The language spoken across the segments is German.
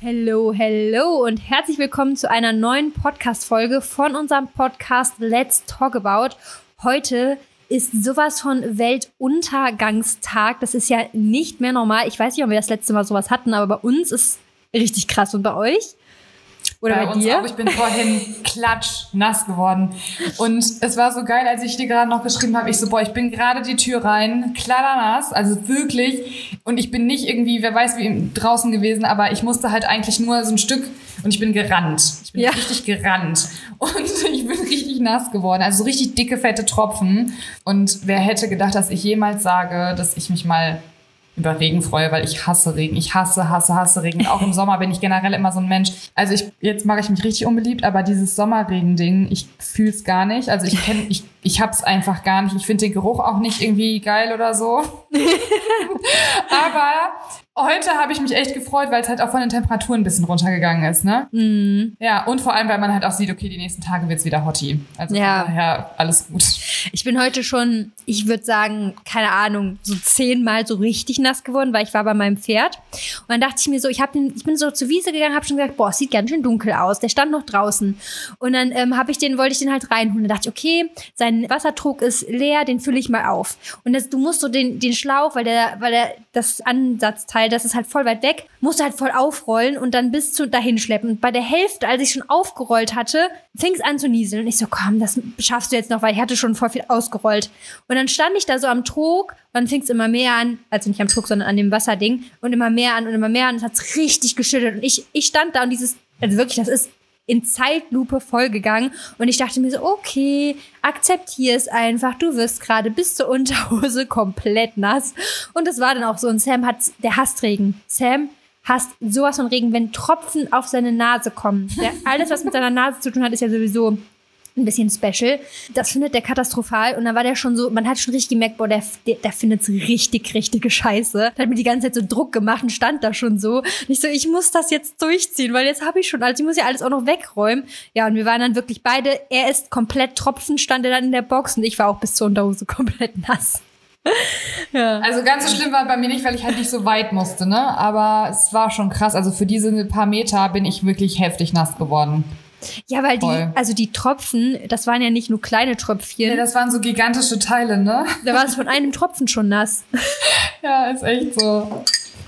Hello, hello und herzlich willkommen zu einer neuen Podcast-Folge von unserem Podcast Let's Talk About. Heute ist sowas von Weltuntergangstag. Das ist ja nicht mehr normal. Ich weiß nicht, ob wir das letzte Mal sowas hatten, aber bei uns ist richtig krass. Und bei euch? Oder bei, bei uns dir? Auch. Ich bin vorhin klatsch nass geworden. Und es war so geil, als ich dir gerade noch geschrieben habe, ich so, boah, ich bin gerade die Tür rein, nass, also wirklich. Und ich bin nicht irgendwie, wer weiß wie draußen gewesen, aber ich musste halt eigentlich nur so ein Stück und ich bin gerannt. Ich bin ja. richtig gerannt. Und ich bin richtig nass geworden. Also so richtig dicke, fette Tropfen. Und wer hätte gedacht, dass ich jemals sage, dass ich mich mal über Regen freue, weil ich hasse Regen. Ich hasse, hasse, hasse Regen. Auch im Sommer bin ich generell immer so ein Mensch. Also ich, jetzt mache ich mich richtig unbeliebt, aber dieses Sommerregen-Ding, ich fühle es gar nicht. Also ich kenne, ich, ich hab's einfach gar nicht. Ich finde den Geruch auch nicht irgendwie geil oder so. aber heute habe ich mich echt gefreut, weil es halt auch von den Temperaturen ein bisschen runtergegangen ist, ne? Mm. Ja, und vor allem, weil man halt auch sieht, okay, die nächsten Tage wird's wieder hotti. Also ja. daher alles gut. Ich bin heute schon, ich würde sagen, keine Ahnung, so zehnmal so richtig nass geworden, weil ich war bei meinem Pferd. Und dann dachte ich mir so, ich, hab den, ich bin so zur Wiese gegangen, habe schon gesagt, boah, es sieht ganz schön dunkel aus. Der stand noch draußen. Und dann ähm, habe ich den, wollte ich den halt reinholen. Dann dachte ich, okay, sein Wassertrog ist leer, den fülle ich mal auf. Und das, du musst so den, den Schlauch, weil der, weil der das Ansatzteil weil das ist halt voll weit weg, musste halt voll aufrollen und dann bis zu dahin schleppen. Und bei der Hälfte, als ich schon aufgerollt hatte, fing es an zu nieseln. Und ich so, komm, das schaffst du jetzt noch, weil ich hatte schon voll viel ausgerollt. Und dann stand ich da so am Trog und dann fing es immer mehr an, also nicht am Trog, sondern an dem Wasserding und immer mehr an und immer mehr an. Und es hat richtig geschüttelt. Und ich, ich stand da und dieses, also wirklich, das ist in Zeitlupe vollgegangen und ich dachte mir so, okay, akzeptier es einfach, du wirst gerade bis zur Unterhose komplett nass. Und das war dann auch so. Und Sam hat, der hasst Regen. Sam hasst sowas von Regen, wenn Tropfen auf seine Nase kommen. Der, alles, was mit seiner Nase zu tun hat, ist ja sowieso ein bisschen special. Das findet der katastrophal. Und dann war der schon so, man hat schon richtig gemerkt, boah, der, der, der findet es richtig, richtige Scheiße. Der hat mir die ganze Zeit so Druck gemacht und stand da schon so. Und ich so, ich muss das jetzt durchziehen, weil jetzt habe ich schon alles. Ich muss ja alles auch noch wegräumen. Ja, und wir waren dann wirklich beide, er ist komplett Tropfen, stand er dann in der Box und ich war auch bis zur Unterhose komplett nass. ja. Also ganz so schlimm war bei mir nicht, weil ich halt nicht so weit musste, ne? Aber es war schon krass. Also für diese paar Meter bin ich wirklich heftig nass geworden. Ja, weil Voll. die, also die Tropfen, das waren ja nicht nur kleine Tröpfchen. Ja, das waren so gigantische Teile, ne? Da war es von einem Tropfen schon nass. ja, ist echt so.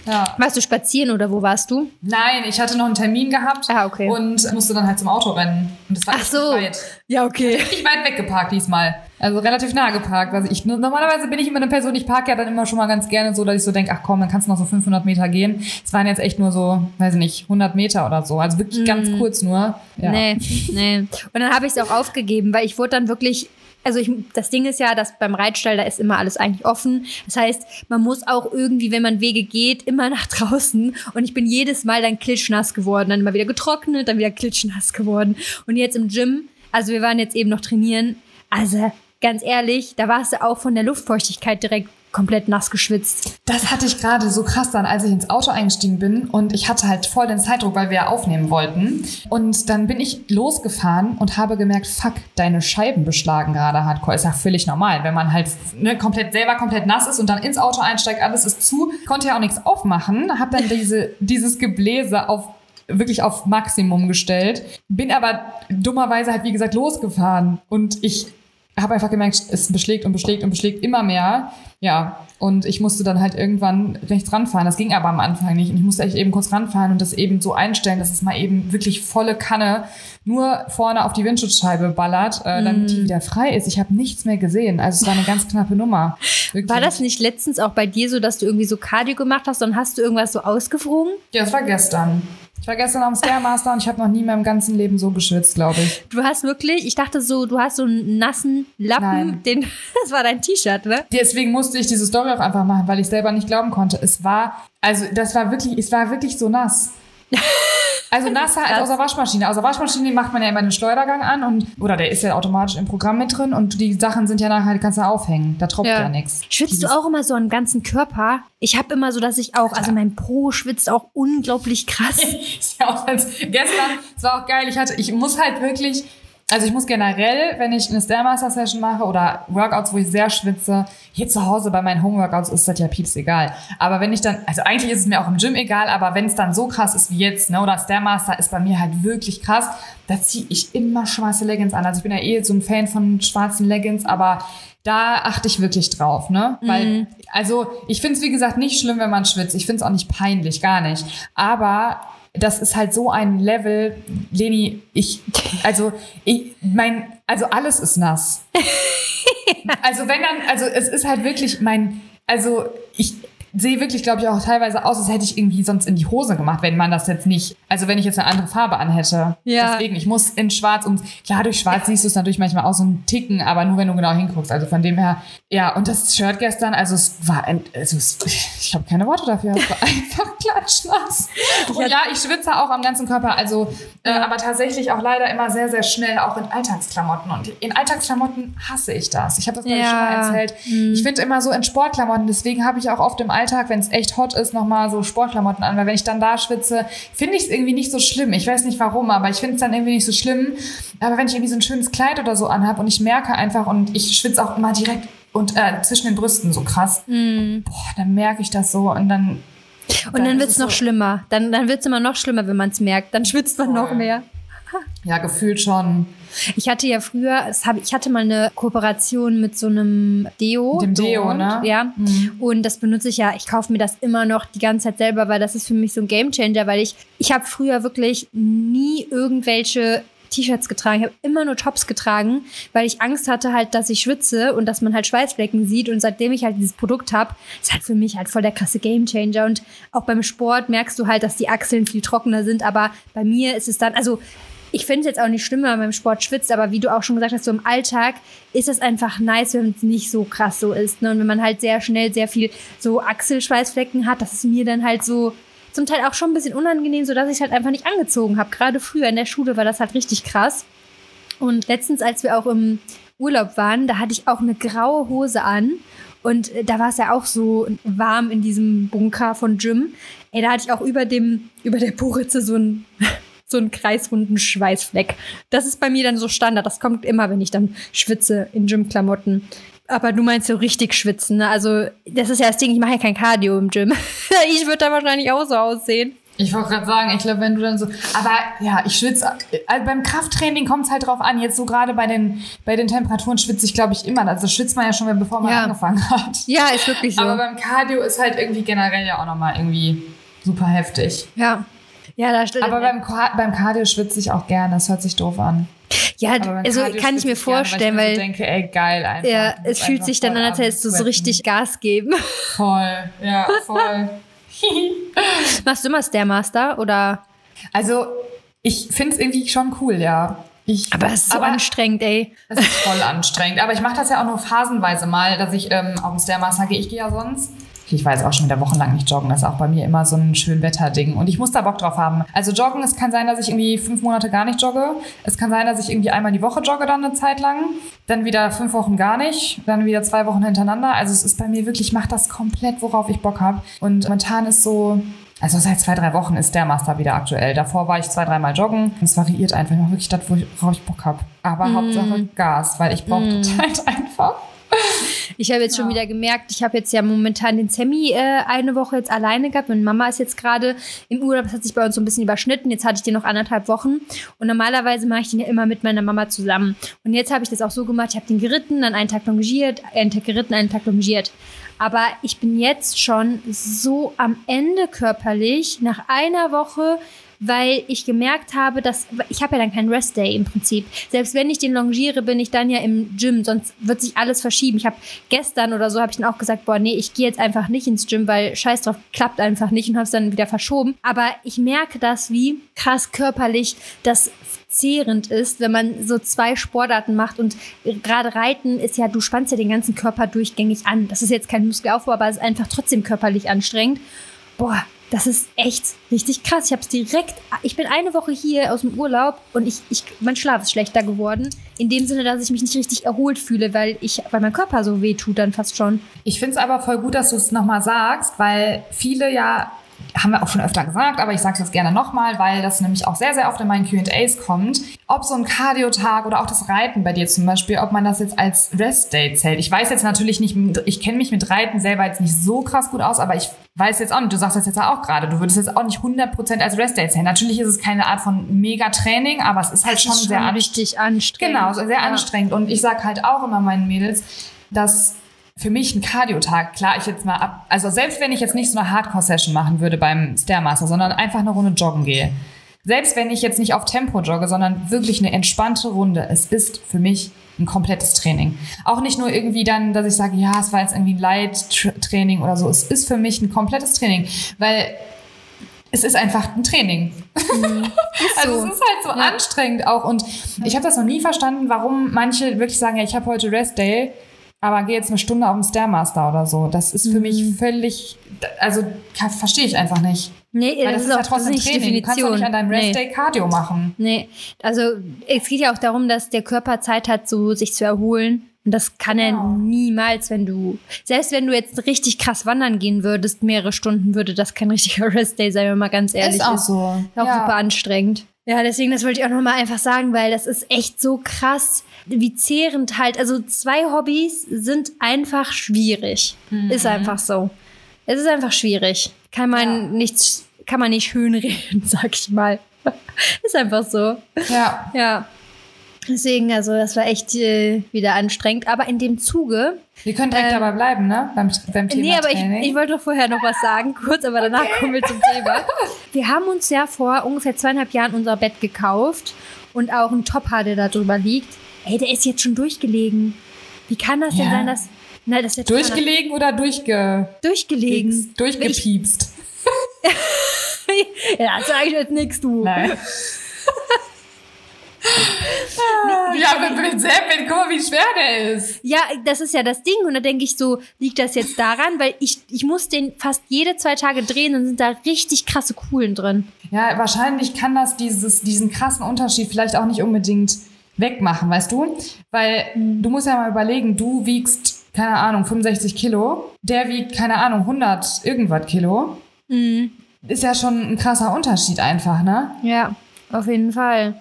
Ja. Warst du spazieren oder wo warst du? Nein, ich hatte noch einen Termin gehabt ah, okay. und musste dann halt zum Auto rennen. Und das war Ach so. weit. Ja, okay. Ich weit weggeparkt diesmal. Also relativ nah geparkt. Also ich, normalerweise bin ich immer eine Person, ich parke ja dann immer schon mal ganz gerne so, dass ich so denke, ach komm, dann kannst du noch so 500 Meter gehen. Es waren jetzt echt nur so, weiß ich nicht, 100 Meter oder so. Also wirklich mm. ganz kurz nur. Ja. Nee, nee. Und dann habe ich es auch aufgegeben, weil ich wurde dann wirklich also ich, das Ding ist ja, dass beim Reitstall, da ist immer alles eigentlich offen. Das heißt, man muss auch irgendwie, wenn man Wege geht, immer nach draußen. Und ich bin jedes Mal dann klitschnass geworden, dann immer wieder getrocknet, dann wieder klitschnass geworden. Und jetzt im Gym, also wir waren jetzt eben noch trainieren. Also ganz ehrlich, da warst du auch von der Luftfeuchtigkeit direkt komplett nass geschwitzt. Das hatte ich gerade so krass dann, als ich ins Auto eingestiegen bin und ich hatte halt voll den Zeitdruck, weil wir ja aufnehmen wollten. Und dann bin ich losgefahren und habe gemerkt, fuck, deine Scheiben beschlagen gerade hardcore. Ist ja völlig normal, wenn man halt ne, komplett selber komplett nass ist und dann ins Auto einsteigt, alles ist zu, konnte ja auch nichts aufmachen, hab dann diese, dieses Gebläse auf wirklich auf Maximum gestellt, bin aber dummerweise halt wie gesagt losgefahren und ich habe einfach gemerkt, es beschlägt und beschlägt und beschlägt immer mehr. Ja, und ich musste dann halt irgendwann rechts ranfahren. Das ging aber am Anfang nicht. Und ich musste echt eben kurz ranfahren und das eben so einstellen, dass es mal eben wirklich volle Kanne nur vorne auf die Windschutzscheibe ballert, äh, damit mm. die wieder frei ist. Ich habe nichts mehr gesehen. Also es war eine ganz knappe Nummer. Wirklich. War das nicht letztens auch bei dir so, dass du irgendwie so Cardio gemacht hast und hast du irgendwas so ausgeflogen? Ja, das war gestern. Ich war gestern am Stairmaster und ich habe noch nie in meinem ganzen Leben so geschwitzt, glaube ich. Du hast wirklich, ich dachte so, du hast so einen nassen Lappen, Nein. den, das war dein T-Shirt, ne? Deswegen musste ich diese Story auch einfach machen, weil ich selber nicht glauben konnte. Es war, also das war wirklich, es war wirklich so nass. Also nasser als aus der Waschmaschine. Aus der Waschmaschine macht man ja immer den Schleudergang an und oder der ist ja automatisch im Programm mit drin und die Sachen sind ja nachher, die kannst du aufhängen. Da tropft ja, ja nichts. Schwitzt Dieses du auch immer so am ganzen Körper? Ich habe immer so, dass ich auch, also mein Po schwitzt auch unglaublich krass. ist ja auch als gestern, es war auch geil. Ich hatte, ich muss halt wirklich Also ich muss generell, wenn ich eine Stairmaster-Session mache oder Workouts, wo ich sehr schwitze, hier zu Hause bei meinen Home-Workouts ist das ja pieps egal. Aber wenn ich dann, also eigentlich ist es mir auch im Gym egal, aber wenn es dann so krass ist wie jetzt, ne, oder Stairmaster ist bei mir halt wirklich krass, da ziehe ich immer schwarze Leggings an. Also ich bin ja eh so ein Fan von schwarzen Leggings, aber da achte ich wirklich drauf, ne? Weil, Mhm. also ich finde es wie gesagt nicht schlimm, wenn man schwitzt. Ich finde es auch nicht peinlich, gar nicht. Aber das ist halt so ein Level, Leni, ich, also ich, mein, also alles ist nass. Also wenn dann, also es ist halt wirklich mein, also ich sehe wirklich, glaube ich, auch teilweise aus, als hätte ich irgendwie sonst in die Hose gemacht, wenn man das jetzt nicht, also wenn ich jetzt eine andere Farbe anhätte. Ja. Deswegen, ich muss in schwarz und klar, durch schwarz siehst du es natürlich manchmal auch so ein Ticken, aber nur wenn du genau hinguckst. Also von dem her, ja, und das Shirt gestern, also es war, ein, also es, ich habe keine Worte dafür, es war einfach klatschnass. Und ja, ich schwitze auch am ganzen Körper, also, äh, aber tatsächlich auch leider immer sehr, sehr schnell, auch in Alltagsklamotten. Und in Alltagsklamotten hasse ich das. Ich habe das, glaube ich, schon mal Ja. erzählt. Ich finde immer so in Sportklamotten, deswegen habe ich auch oft im Alltag, wenn es echt hot ist, nochmal so Sportklamotten an, weil wenn ich dann da schwitze, finde ich es irgendwie nicht so schlimm. Ich weiß nicht warum, aber ich finde es dann irgendwie nicht so schlimm. Aber wenn ich irgendwie so ein schönes Kleid oder so anhabe und ich merke einfach und ich schwitze auch immer direkt und äh, zwischen den Brüsten so krass, boah, dann merke ich das so und dann Und dann, ist wird's es noch so- schlimmer. Dann, dann wird's immer noch schlimmer, wenn man's merkt. Dann schwitzt man noch Voll. mehr. Ja gefühlt schon Ich hatte ja früher, hab, ich hatte mal eine Kooperation mit so einem Deo. Dem Deo, Duo, ne? Ja. Mhm. Und das benutze ich ja, ich kaufe mir das immer noch die ganze Zeit selber, weil das ist für mich so ein Gamechanger, weil ich, ich habe früher wirklich nie irgendwelche T-Shirts getragen. Ich habe immer nur Tops getragen, weil ich Angst hatte halt, dass ich schwitze und dass man halt Schweißflecken sieht. Und seitdem ich halt dieses Produkt habe, ist halt für mich halt voll der krasse Gamechanger. Und auch beim Sport merkst du halt, dass die Achseln viel trockener sind. Aber bei mir ist es dann, also ich finde es jetzt auch nicht schlimm, wenn man beim Sport schwitzt, aber wie du auch schon gesagt hast, so im Alltag ist es einfach nice, wenn es nicht so krass so ist. Ne? Und wenn man halt sehr schnell sehr viel so Achselschweißflecken hat, das ist mir dann halt so zum Teil auch schon ein bisschen unangenehm, sodass ich es halt einfach nicht angezogen habe. Gerade früher in der Schule war das halt richtig krass. Und letztens, als wir auch im Urlaub waren, da hatte ich auch eine graue Hose an. Und äh, da war es ja auch so warm in diesem Bunker von Jim. Ey, da hatte ich auch über dem, über der Poritze so einen, so einen kreisrunden Schweißfleck. Das ist bei mir dann so Standard. Das kommt immer, wenn ich dann schwitze in Gym-Klamotten. Aber du meinst so richtig schwitzen, ne? Also, das ist ja das Ding, ich mache ja kein Cardio im Gym. ich würde da wahrscheinlich auch so aussehen. Ich wollte gerade sagen, ich glaube, wenn du dann so. Aber ja, ich schwitze. Also beim Krafttraining kommt es halt drauf an. Jetzt so gerade bei den, bei den Temperaturen schwitze ich, glaube ich, immer. Also schwitzt man ja schon, bevor man Ja. angefangen hat. Ja, ist wirklich so. Aber beim Cardio ist halt irgendwie generell ja auch nochmal irgendwie super heftig. ja. Ja, da steht. Aber beim, beim Cardio schwitze ich auch gerne. Das hört sich doof an. ja, Aber also Cardio kann ich mir gerne, vorstellen, weil weil, ich so denke, ey, geil einfach. ja, es fühlt sich dann an, als hättest du so richtig Gas geben. Voll, ja, voll. Machst du immer Stairmaster oder? also, ich finde es irgendwie schon cool, ja. Ich, Aber es ist so anstrengend, ey. Es ist voll anstrengend. Aber ich mache das ja auch nur phasenweise mal, dass ich ähm, auf den Stairmaster gehe. Ich gehe ja sonst. Ich weiß auch schon wieder wochenlang nicht joggen. Das ist auch bei mir immer so ein schön Wetterding. Und ich muss da Bock drauf haben. Also joggen, es kann sein, dass ich irgendwie fünf Monate gar nicht jogge. Es kann sein, dass ich irgendwie einmal die Woche jogge dann eine Zeit lang. Dann wieder fünf Wochen gar nicht. Dann wieder zwei Wochen hintereinander. Also es ist bei mir wirklich, ich mache das komplett, worauf ich Bock habe. Und momentan ist so, also seit zwei, drei Wochen ist der Master wieder aktuell. Davor war ich zwei, dreimal joggen. Es variiert einfach. Ich mache wirklich das, worauf ich Bock habe. Aber Hauptsache Gas, weil ich brauche das halt einfach. Ich habe jetzt schon wieder gemerkt, ich habe jetzt ja momentan den Sammy äh, eine Woche jetzt alleine gehabt. Meine Mama ist jetzt gerade im Urlaub, das hat sich bei uns so ein bisschen überschnitten. Jetzt hatte ich den noch anderthalb Wochen. Und normalerweise mache ich den ja immer mit meiner Mama zusammen. Und jetzt habe ich das auch so gemacht, ich habe den geritten, dann einen Tag longiert, einen Tag geritten, einen Tag longiert. Aber ich bin jetzt schon so am Ende körperlich, nach einer Woche, weil ich gemerkt habe, dass ich habe ja dann keinen Rest Day im Prinzip. Selbst wenn ich den longiere, bin ich dann ja im Gym, sonst wird sich alles verschieben. Ich habe gestern oder so habe ich dann auch gesagt, boah, nee, ich gehe jetzt einfach nicht ins Gym, weil scheiß drauf, klappt einfach nicht und habe es dann wieder verschoben. Aber ich merke das, wie krass körperlich das zehrend ist, wenn man so zwei Sportarten macht und gerade Reiten ist ja, du spannst ja den ganzen Körper durchgängig an. Das ist jetzt kein Muskelaufbau, aber es ist einfach trotzdem körperlich anstrengend. Boah, das ist echt richtig krass. Ich habe es direkt. Ich bin eine Woche hier aus dem Urlaub und ich, ich, mein Schlaf ist schlechter geworden. In dem Sinne, dass ich mich nicht richtig erholt fühle, weil ich, weil mein Körper so weh tut dann fast schon. Ich finde es aber voll gut, dass du es nochmal sagst, weil viele ja haben wir auch schon öfter gesagt, aber ich sage es jetzt gerne nochmal, weil das nämlich auch sehr, sehr oft in meinen QAs kommt. Ob so ein Cardio-Tag oder auch das Reiten bei dir zum Beispiel, ob man das jetzt als Rest-Day zählt. Ich weiß jetzt natürlich nicht, ich kenne mich mit Reiten selber jetzt nicht so krass gut aus, aber ich weiß jetzt auch nicht, du sagst das jetzt auch gerade, du würdest jetzt auch nicht 100% als Rest-Day zählen. Natürlich ist es keine Art von Mega-Training, aber es ist halt schon ist sehr schon richtig anstrengend. Genau, sehr Ja. anstrengend. Und ich sage halt auch immer meinen Mädels, dass für mich ein Cardio-Tag, klar, ich jetzt mal ab, also selbst wenn ich jetzt nicht so eine Hardcore-Session machen würde beim Stairmaster, sondern einfach eine Runde joggen gehe. Selbst wenn ich jetzt nicht auf Tempo jogge, sondern wirklich eine entspannte Runde, es ist für mich ein komplettes Training. Auch nicht nur irgendwie dann, dass ich sage, ja, es war jetzt irgendwie ein Light-Training oder so. Es ist für mich ein komplettes Training, weil es ist einfach ein Training. Also so. es ist halt so anstrengend auch. Und ich habe das noch nie verstanden, warum manche wirklich sagen, ja, ich habe heute Rest Day, aber gehe jetzt eine Stunde auf den Stairmaster oder so. Das ist für Mhm. mich völlig, also verstehe ich einfach nicht. Nee, Weil das, ist ja trotzdem nicht die Training. Du kannst doch nicht an deinem Rest Nee. Day Cardio machen. Nee, also es geht ja auch darum, dass der Körper Zeit hat, so sich zu erholen. Und das kann er Genau. niemals, wenn du, selbst wenn du jetzt richtig krass wandern gehen würdest, mehrere Stunden, würde das kein richtiger Restday sein, wenn man ganz ehrlich ist. ist auch so. Ist auch ja. super anstrengend. Ja, deswegen, das wollte ich auch nochmal einfach sagen, weil das ist echt so krass, wie zehrend halt. Also zwei Hobbys sind einfach schwierig. Mhm. Ist einfach so. Es ist einfach schwierig. Kann man Ja. nichts, kann man nicht schönreden, sag ich mal. ist einfach so. Ja. Ja. Deswegen, also das war echt äh, wieder anstrengend. Aber in dem Zuge. Wir können direkt Ähm, dabei bleiben, ne? Beim, beim Thema nee, aber ich, Training. ich wollte doch vorher noch was sagen, kurz, aber danach kommen wir zum Thema. Wir haben uns ja vor ungefähr zweieinhalb Jahren unser Bett gekauft und auch ein Topper, der da drüber liegt. Ey, der ist jetzt schon durchgelegen. Wie kann das denn Ja. sein, dass. Nein, das ist jetzt Durchgelegen oder durchge durchgelegen. durchgepiepst? ja, sage ich jetzt nichts, du. Nein. ja, mit, mit Seppin, guck mal, wie schwer der ist. Ja, das ist ja das Ding. Und da denke ich so, liegt das jetzt daran? Weil ich, ich muss den fast jede zwei Tage drehen und sind da richtig krasse Kuhlen drin. Ja, wahrscheinlich kann das dieses, diesen krassen Unterschied vielleicht auch nicht unbedingt wegmachen, weißt du? Weil du musst ja mal überlegen, du wiegst, keine Ahnung, 65 Kilo, der wiegt, keine Ahnung, 100 irgendwas Kilo. Ist ja schon ein krasser Unterschied einfach, ne? Ja, auf jeden Fall.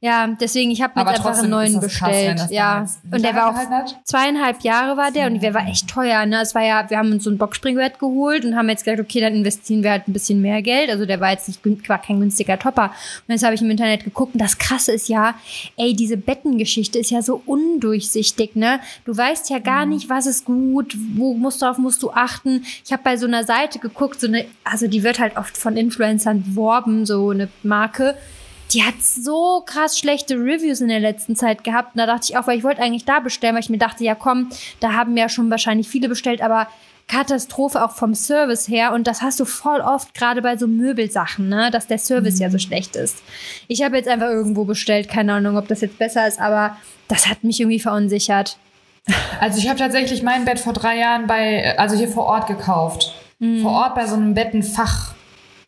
Ja, deswegen, ich habe mir einfach einen neuen krass, bestellt. das ja, und der war auch zweieinhalb Jahre war der und der war echt teuer. Ne? Es war ja, wir haben uns so ein Boxspringbett geholt und haben jetzt gesagt, okay, dann investieren wir halt ein bisschen mehr Geld. Also der war jetzt nicht war kein günstiger Topper. Und jetzt habe ich im Internet geguckt und das Krasse ist ja, ey, diese Bettengeschichte ist ja so undurchsichtig. Ne, du weißt ja Mhm. gar nicht, was ist gut, wo musst du auf musst du achten. Ich habe bei so einer Seite geguckt, so eine, also die wird halt oft von Influencern beworben, so eine Marke die hat so krass schlechte Reviews in der letzten Zeit gehabt. Und da dachte ich auch, weil ich wollte eigentlich da bestellen, weil ich mir dachte, ja komm, da haben ja schon wahrscheinlich viele bestellt, aber Katastrophe auch vom Service her. Und das hast du voll oft, gerade bei so Möbelsachen, ne, dass der Service ja so schlecht ist. Ich habe jetzt einfach irgendwo bestellt, keine Ahnung, ob das jetzt besser ist, aber das hat mich irgendwie verunsichert. Also ich habe tatsächlich mein Bett vor drei Jahren bei, also hier vor Ort gekauft. Vor Ort bei so einem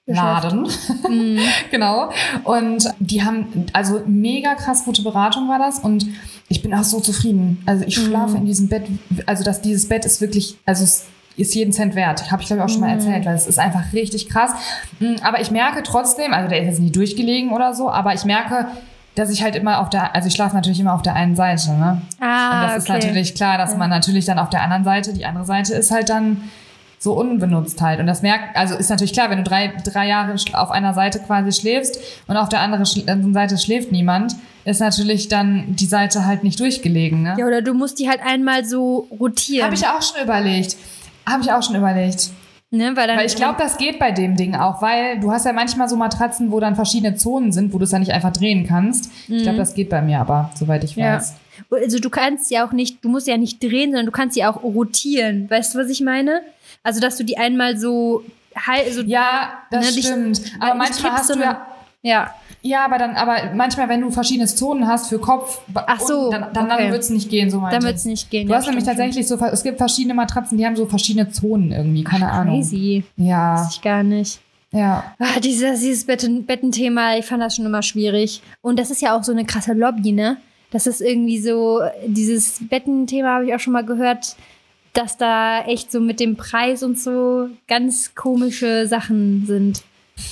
Bettenfachladen. genau. Und die haben, also mega krass gute Beratung war das. Und ich bin auch so zufrieden. Also ich schlafe in diesem Bett, also dass dieses Bett ist wirklich, also es ist jeden Cent wert. Habe ich glaube ich auch schon mal erzählt, weil es ist einfach richtig krass. Mm, Aber ich merke trotzdem, also der ist jetzt nicht durchgelegen oder so, aber ich merke, dass ich halt immer auf der, also ich schlafe natürlich immer auf der einen Seite, ne? Ah, Und das ist okay. natürlich klar, dass man natürlich dann auf der anderen Seite, die andere Seite ist halt dann so unbenutzt halt. Und das merkt, also ist natürlich klar, wenn du drei, drei Jahre auf einer Seite quasi schläfst und auf der anderen Seite schläft niemand, ist natürlich dann die Seite halt nicht durchgelegen. Ne? Ja, oder du musst die halt einmal so rotieren. Habe ich auch schon überlegt. Habe ich auch schon überlegt. ne, weil, Weil ich glaube, das geht bei dem Ding auch, weil du hast ja manchmal so Matratzen, wo dann verschiedene Zonen sind, wo du es dann nicht einfach drehen kannst. Ich glaube, das geht bei mir aber, soweit ich Mhm. Ja. weiß. Also du kannst ja auch nicht, du musst ja nicht drehen, sondern du kannst sie auch rotieren. Weißt du, was ich meine? Also, dass du die einmal so so Ja, das Ne, dich- stimmt. weil Aber manchmal hast du ja ja. Ja, aber dann, aber manchmal, wenn du verschiedene Zonen hast für Kopf, Ach so, dann, dann, okay. dann wird es nicht gehen, so meinte Dann ich. wird's nicht gehen. Du ja, hast nämlich tatsächlich so, es gibt verschiedene Matratzen, die haben so verschiedene Zonen irgendwie, keine Ahnung. Crazy. Ja, Weiß ich gar nicht. ja. Ah, dieses dieses Betten, Bettenthema, ich fand das schon immer schwierig. Und das ist ja auch so eine krasse Lobby, ne? Das ist irgendwie so, dieses Bettenthema habe ich auch schon mal gehört. Dass da echt so mit dem Preis und so ganz komische Sachen sind.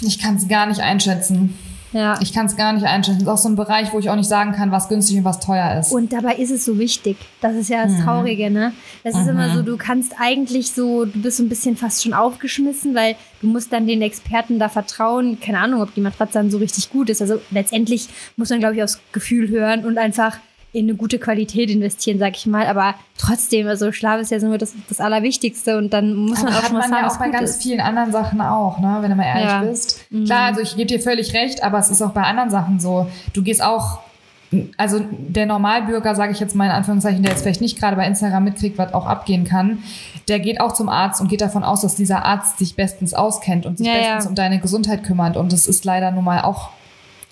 Ich kann es gar nicht einschätzen. Ja. Ich kann es gar nicht einschätzen. Das ist auch so ein Bereich, wo ich auch nicht sagen kann, was günstig und was teuer ist. Und dabei ist es so wichtig. Das ist ja das Traurige, ne? Das ist immer so, du kannst eigentlich so, du bist so ein bisschen fast schon aufgeschmissen, weil du musst dann den Experten da vertrauen. Keine Ahnung, ob die Matratze dann so richtig gut ist. Also letztendlich muss man, glaube ich, aufs Gefühl hören und einfach in eine gute Qualität investieren, sag ich mal. Aber trotzdem, also Schlaf ist ja so das, das Allerwichtigste und dann muss man Aber auch hat schon mal man sagen, ja was auch bei ganz ist. vielen anderen Sachen auch, ne? wenn du mal ehrlich Ja. bist. Klar, also ich gebe dir völlig recht, aber es ist auch bei anderen Sachen so. Du gehst auch, also der Normalbürger, sage ich jetzt mal in Anführungszeichen, der jetzt vielleicht nicht gerade bei Instagram mitkriegt, was auch abgehen kann, der geht auch zum Arzt und geht davon aus, dass dieser Arzt sich bestens auskennt und sich Ja, ja. bestens um deine Gesundheit kümmert. Und das ist leider nun mal auch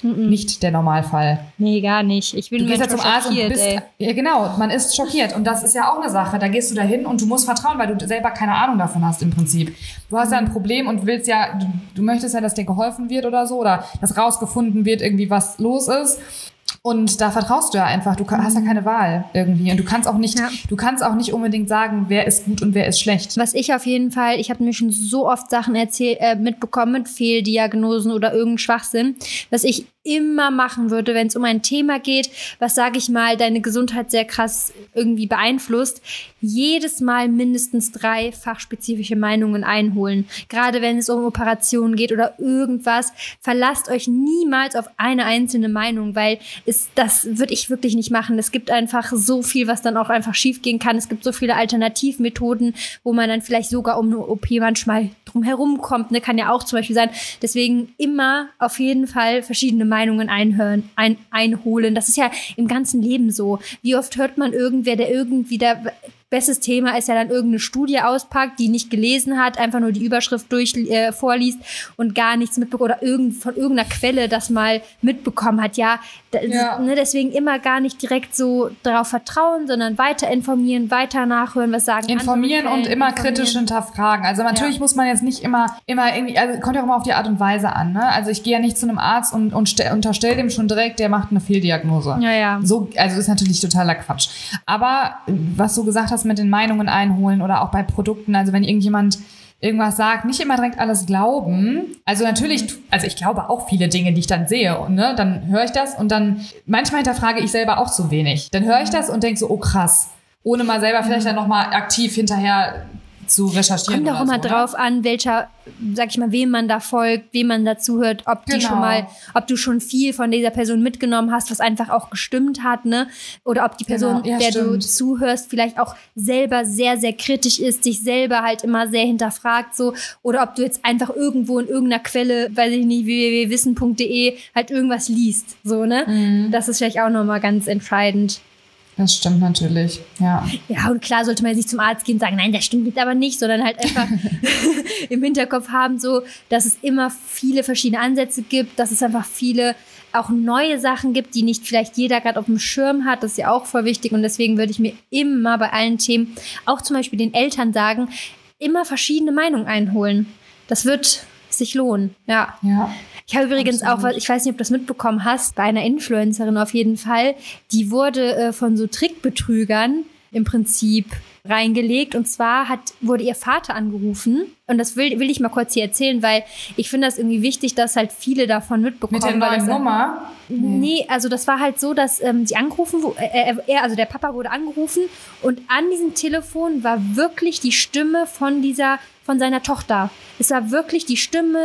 nicht der Normalfall. Nee, gar nicht. Ich bin Du gehst ja zum Arzt und bist, ey. ja genau, man ist schockiert und das ist ja auch eine Sache. Da gehst du dahin und du musst vertrauen, weil du selber keine Ahnung davon hast im Prinzip. Du hast ja ein Problem und willst ja, du, du möchtest ja, dass dir geholfen wird oder so oder dass rausgefunden wird irgendwie, was los ist. Und da vertraust du ja einfach. Du hast ja keine Wahl irgendwie und du kannst auch nicht, Ja. du kannst auch nicht unbedingt sagen, wer ist gut und wer ist schlecht. Was ich auf jeden Fall, ich habe mir schon so oft Sachen erzähl, äh, mitbekommen mit Fehldiagnosen oder irgendein Schwachsinn, was ich immer machen würde, wenn es um ein Thema geht, was sage ich mal, deine Gesundheit sehr krass irgendwie beeinflusst, jedes Mal mindestens drei fachspezifische Meinungen einholen. Gerade wenn es um Operationen geht oder irgendwas, verlasst euch niemals auf eine einzelne Meinung, weil es, das würde ich wirklich nicht machen. Es gibt einfach so viel, was dann auch einfach schiefgehen kann. Es gibt so viele Alternativmethoden, wo man dann vielleicht sogar um eine OP manchmal drum herum kommt. Ne? Kann ja auch zum Beispiel sein. Deswegen immer auf jeden Fall verschiedene Meinungen einhören, ein, einholen. Das ist ja im ganzen Leben so. Wie oft hört man irgendwer, der irgendwie der Bestes Thema ist ja dann irgendeine Studie auspackt, die nicht gelesen hat, einfach nur die Überschrift durch äh, vorliest und gar nichts mitbekommt oder irgend, von irgendeiner Quelle das mal mitbekommen hat. Ja, Ja. Ne, deswegen immer gar nicht direkt so darauf vertrauen, sondern weiter informieren, weiter nachhören, was sagen Informieren andere und Quellen, immer informieren. kritisch hinterfragen. Also natürlich Ja. muss man jetzt nicht immer, immer irgendwie, also kommt ja auch immer auf die Art und Weise an. Ne? Also ich gehe ja nicht zu einem Arzt und, und ste- unterstelle dem schon direkt, der macht eine Fehldiagnose. Ja, ja. So, also ist natürlich totaler Quatsch. Aber äh, was du gesagt hast mit den Meinungen einholen oder auch bei Produkten, also wenn irgendjemand irgendwas sagt, nicht immer direkt alles glauben. Also natürlich, also ich glaube auch viele Dinge, die ich dann sehe. Und ne, dann höre ich das und dann manchmal hinterfrage ich selber auch zu wenig. Dann höre ich das und denke so, oh krass. Ohne mal selber vielleicht dann nochmal aktiv hinterher zu recherchieren. Kommt auch oder immer so, ne? drauf an, welcher, sag ich mal, wem man da folgt, wem man dazu hört, ob die Genau. schon mal, ob du schon viel von dieser Person mitgenommen hast, was einfach auch gestimmt hat, ne? Oder ob die Person, Genau. Ja, der du stimmt. zuhörst, vielleicht auch selber sehr, sehr kritisch ist, sich selber halt immer sehr hinterfragt, so. Oder ob du jetzt einfach irgendwo in irgendeiner Quelle, weiß ich nicht, www.wissen.de halt irgendwas liest, so, ne? Mhm. Das ist vielleicht auch nochmal ganz entscheidend. Das stimmt natürlich, ja. Ja, und klar sollte man nicht zum Arzt gehen und sagen, nein, das stimmt jetzt aber nicht, sondern halt einfach im Hinterkopf haben, so, dass es immer viele verschiedene Ansätze gibt, dass es einfach viele auch neue Sachen gibt, die nicht vielleicht jeder gerade auf dem Schirm hat. Das ist ja auch voll wichtig. Und deswegen würde ich mir immer bei allen Themen, auch zum Beispiel den Eltern sagen, immer verschiedene Meinungen einholen. Das wird sich lohnen, ja. Ja. Ich habe übrigens Absolut. auch, was- ich weiß nicht, ob du das mitbekommen hast, bei einer Influencerin auf jeden Fall, die wurde äh, von so Trickbetrügern im Prinzip reingelegt. Und zwar hat, wurde ihr Vater angerufen. Und das will, will ich mal kurz hier erzählen, weil ich finde das irgendwie wichtig, dass halt viele davon mitbekommen. Mit der neuen das, Nummer. Nee, also das war halt so, dass ähm, sie angerufen, wo- äh, er, also der Papa wurde angerufen und an diesem Telefon war wirklich die Stimme von dieser, von seiner Tochter. Es war wirklich die Stimme,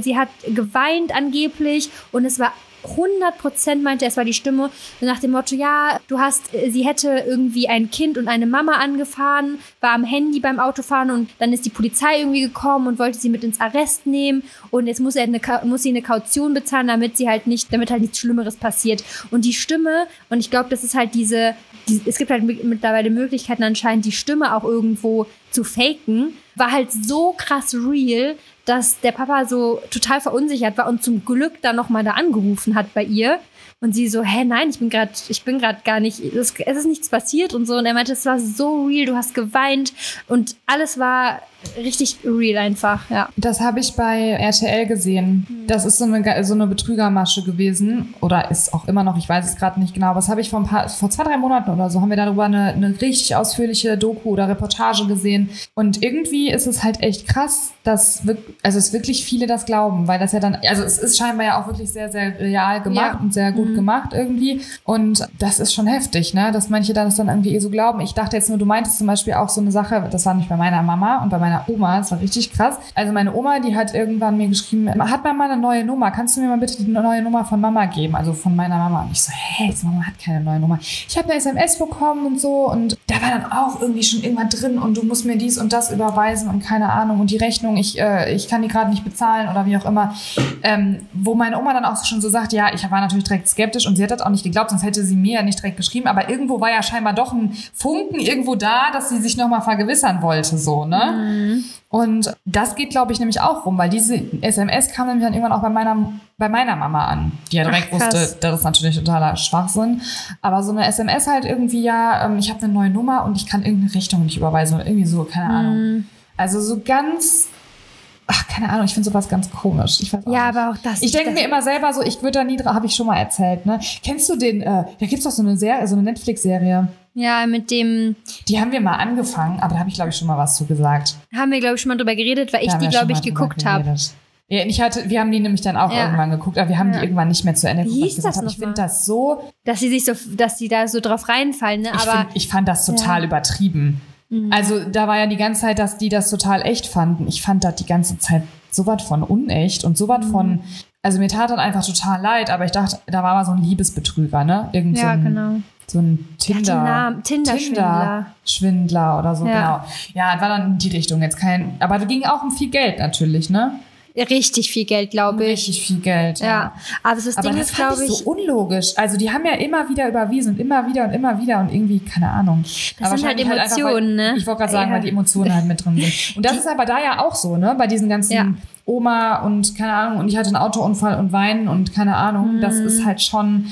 sie hat geweint angeblich und es war 100 Prozent meinte, es war die Stimme nach dem Motto, ja, du hast, äh, sie hätte irgendwie ein Kind und eine Mama angefahren, war am Handy beim Autofahren und dann ist die Polizei irgendwie gekommen und wollte sie mit ins Arrest nehmen und jetzt muss er eine, muss sie eine Kaution bezahlen, damit sie halt nicht, damit halt nichts Schlimmeres passiert. Und die Stimme, und ich glaube, das ist halt diese, die, es gibt halt mi- mittlerweile Möglichkeiten anscheinend, die Stimme auch irgendwo zu faken. war halt so krass real, dass der Papa so total verunsichert war und zum Glück dann nochmal da angerufen hat bei ihr. Und sie so, hä, nein, ich bin gerade, ich bin gerade gar nicht, es, es ist nichts passiert und so. Und er meinte, es war so real, du hast geweint und alles war richtig real einfach, ja. Das habe ich bei RTL gesehen. Das ist so eine, so eine Betrügermasche gewesen oder ist auch immer noch, ich weiß es gerade nicht genau, aber das habe ich vor, ein paar, vor zwei, drei Monaten oder so, haben wir darüber eine, eine richtig ausführliche Doku oder Reportage gesehen. Und irgendwie ist es halt echt krass, dass, also es wirklich viele das glauben, weil das ja dann, also es ist scheinbar ja auch wirklich sehr, sehr real gemacht ja. und sehr gut mhm. Gemacht irgendwie. Und das ist schon heftig, ne, dass manche das dann irgendwie so glauben. Ich dachte jetzt nur, du meintest zum Beispiel auch so eine Sache, das war nicht bei meiner Mama und bei meiner Oma. Das war richtig krass. Also meine Oma, die hat irgendwann mir geschrieben, hat Mama eine neue Nummer? Kannst du mir mal bitte die neue Nummer von Mama geben? Also von meiner Mama. Und ich so, hä, hey, Mama hat keine neue Nummer. Ich habe eine SMS bekommen und so und da war dann auch irgendwie schon irgendwann drin und du musst mir dies und das überweisen und keine Ahnung und die Rechnung, ich, äh, ich kann die gerade nicht bezahlen oder wie auch immer. Ähm, wo meine Oma dann auch schon so sagt, ja, ich war natürlich direkt skeptisch und sie hat das auch nicht geglaubt, sonst hätte sie mir ja nicht direkt geschrieben, aber irgendwo war ja scheinbar doch ein Funken irgendwo da, dass sie sich nochmal vergewissern wollte, so, ne? Mhm. Und das geht, glaube ich, nämlich auch rum, weil diese SMS kam nämlich dann irgendwann auch bei meiner, bei meiner Mama an, die ja direkt Ach, wusste, das ist natürlich totaler Schwachsinn. Aber so eine SMS halt irgendwie, ja, ähm, ich habe eine neue Nummer und ich kann irgendeine Richtung nicht überweisen oder irgendwie so, keine Ahnung. Mhm. Also so ganz ach, keine Ahnung, ich finde sowas ganz komisch. Ich weiß ja, aber auch das. Ich denke mir immer selber so, ich würde da nie drauf, habe ich schon mal erzählt, ne? Kennst du den, äh, da gibt's doch so eine Serie, so eine Netflix-Serie. Ja, mit dem. Die haben wir mal angefangen, aber da habe ich, glaube ich, schon mal was zu gesagt. Haben wir, glaube ich, schon mal drüber geredet, weil ich die, glaube ich, geguckt habe. Ja, ich hatte, wir haben die nämlich dann auch ja. irgendwann geguckt, aber wir haben ja. die irgendwann nicht mehr zu Ende geguckt. Wie hieß das noch Ich finde das so. Dass sie sich so, dass sie da so drauf reinfallen, ne? Aber. Ich, find, ich fand das total übertrieben. Mhm. Also da war ja die ganze Zeit, dass die das total echt fanden. Ich fand das die ganze Zeit so was von unecht und so was mhm. von. Also mir tat dann einfach total leid, aber ich dachte, da war mal so ein Liebesbetrüger, ne? Irgend ja, so ein, genau so ein Tinder, Tinder, Tinder Schwindler oder so, ja. genau. Ja, war dann in die Richtung jetzt kein, aber da ging auch um viel Geld natürlich, ne? Richtig viel Geld, glaube ich. Richtig viel Geld. Ja. ja. Aber das Aber Ding das ist, glaube ich, so unlogisch. Also die haben ja immer wieder überwiesen und immer wieder und immer wieder und irgendwie keine Ahnung. Das aber sind halt Emotionen, halt einfach, ne? Ich wollte gerade sagen, ja. weil die Emotionen halt mit drin sind. Und das die, ist aber da ja auch so, ne? Bei diesen ganzen ja. Oma und keine Ahnung und ich hatte einen Autounfall und weinen und keine Ahnung. Mhm. Das ist halt schon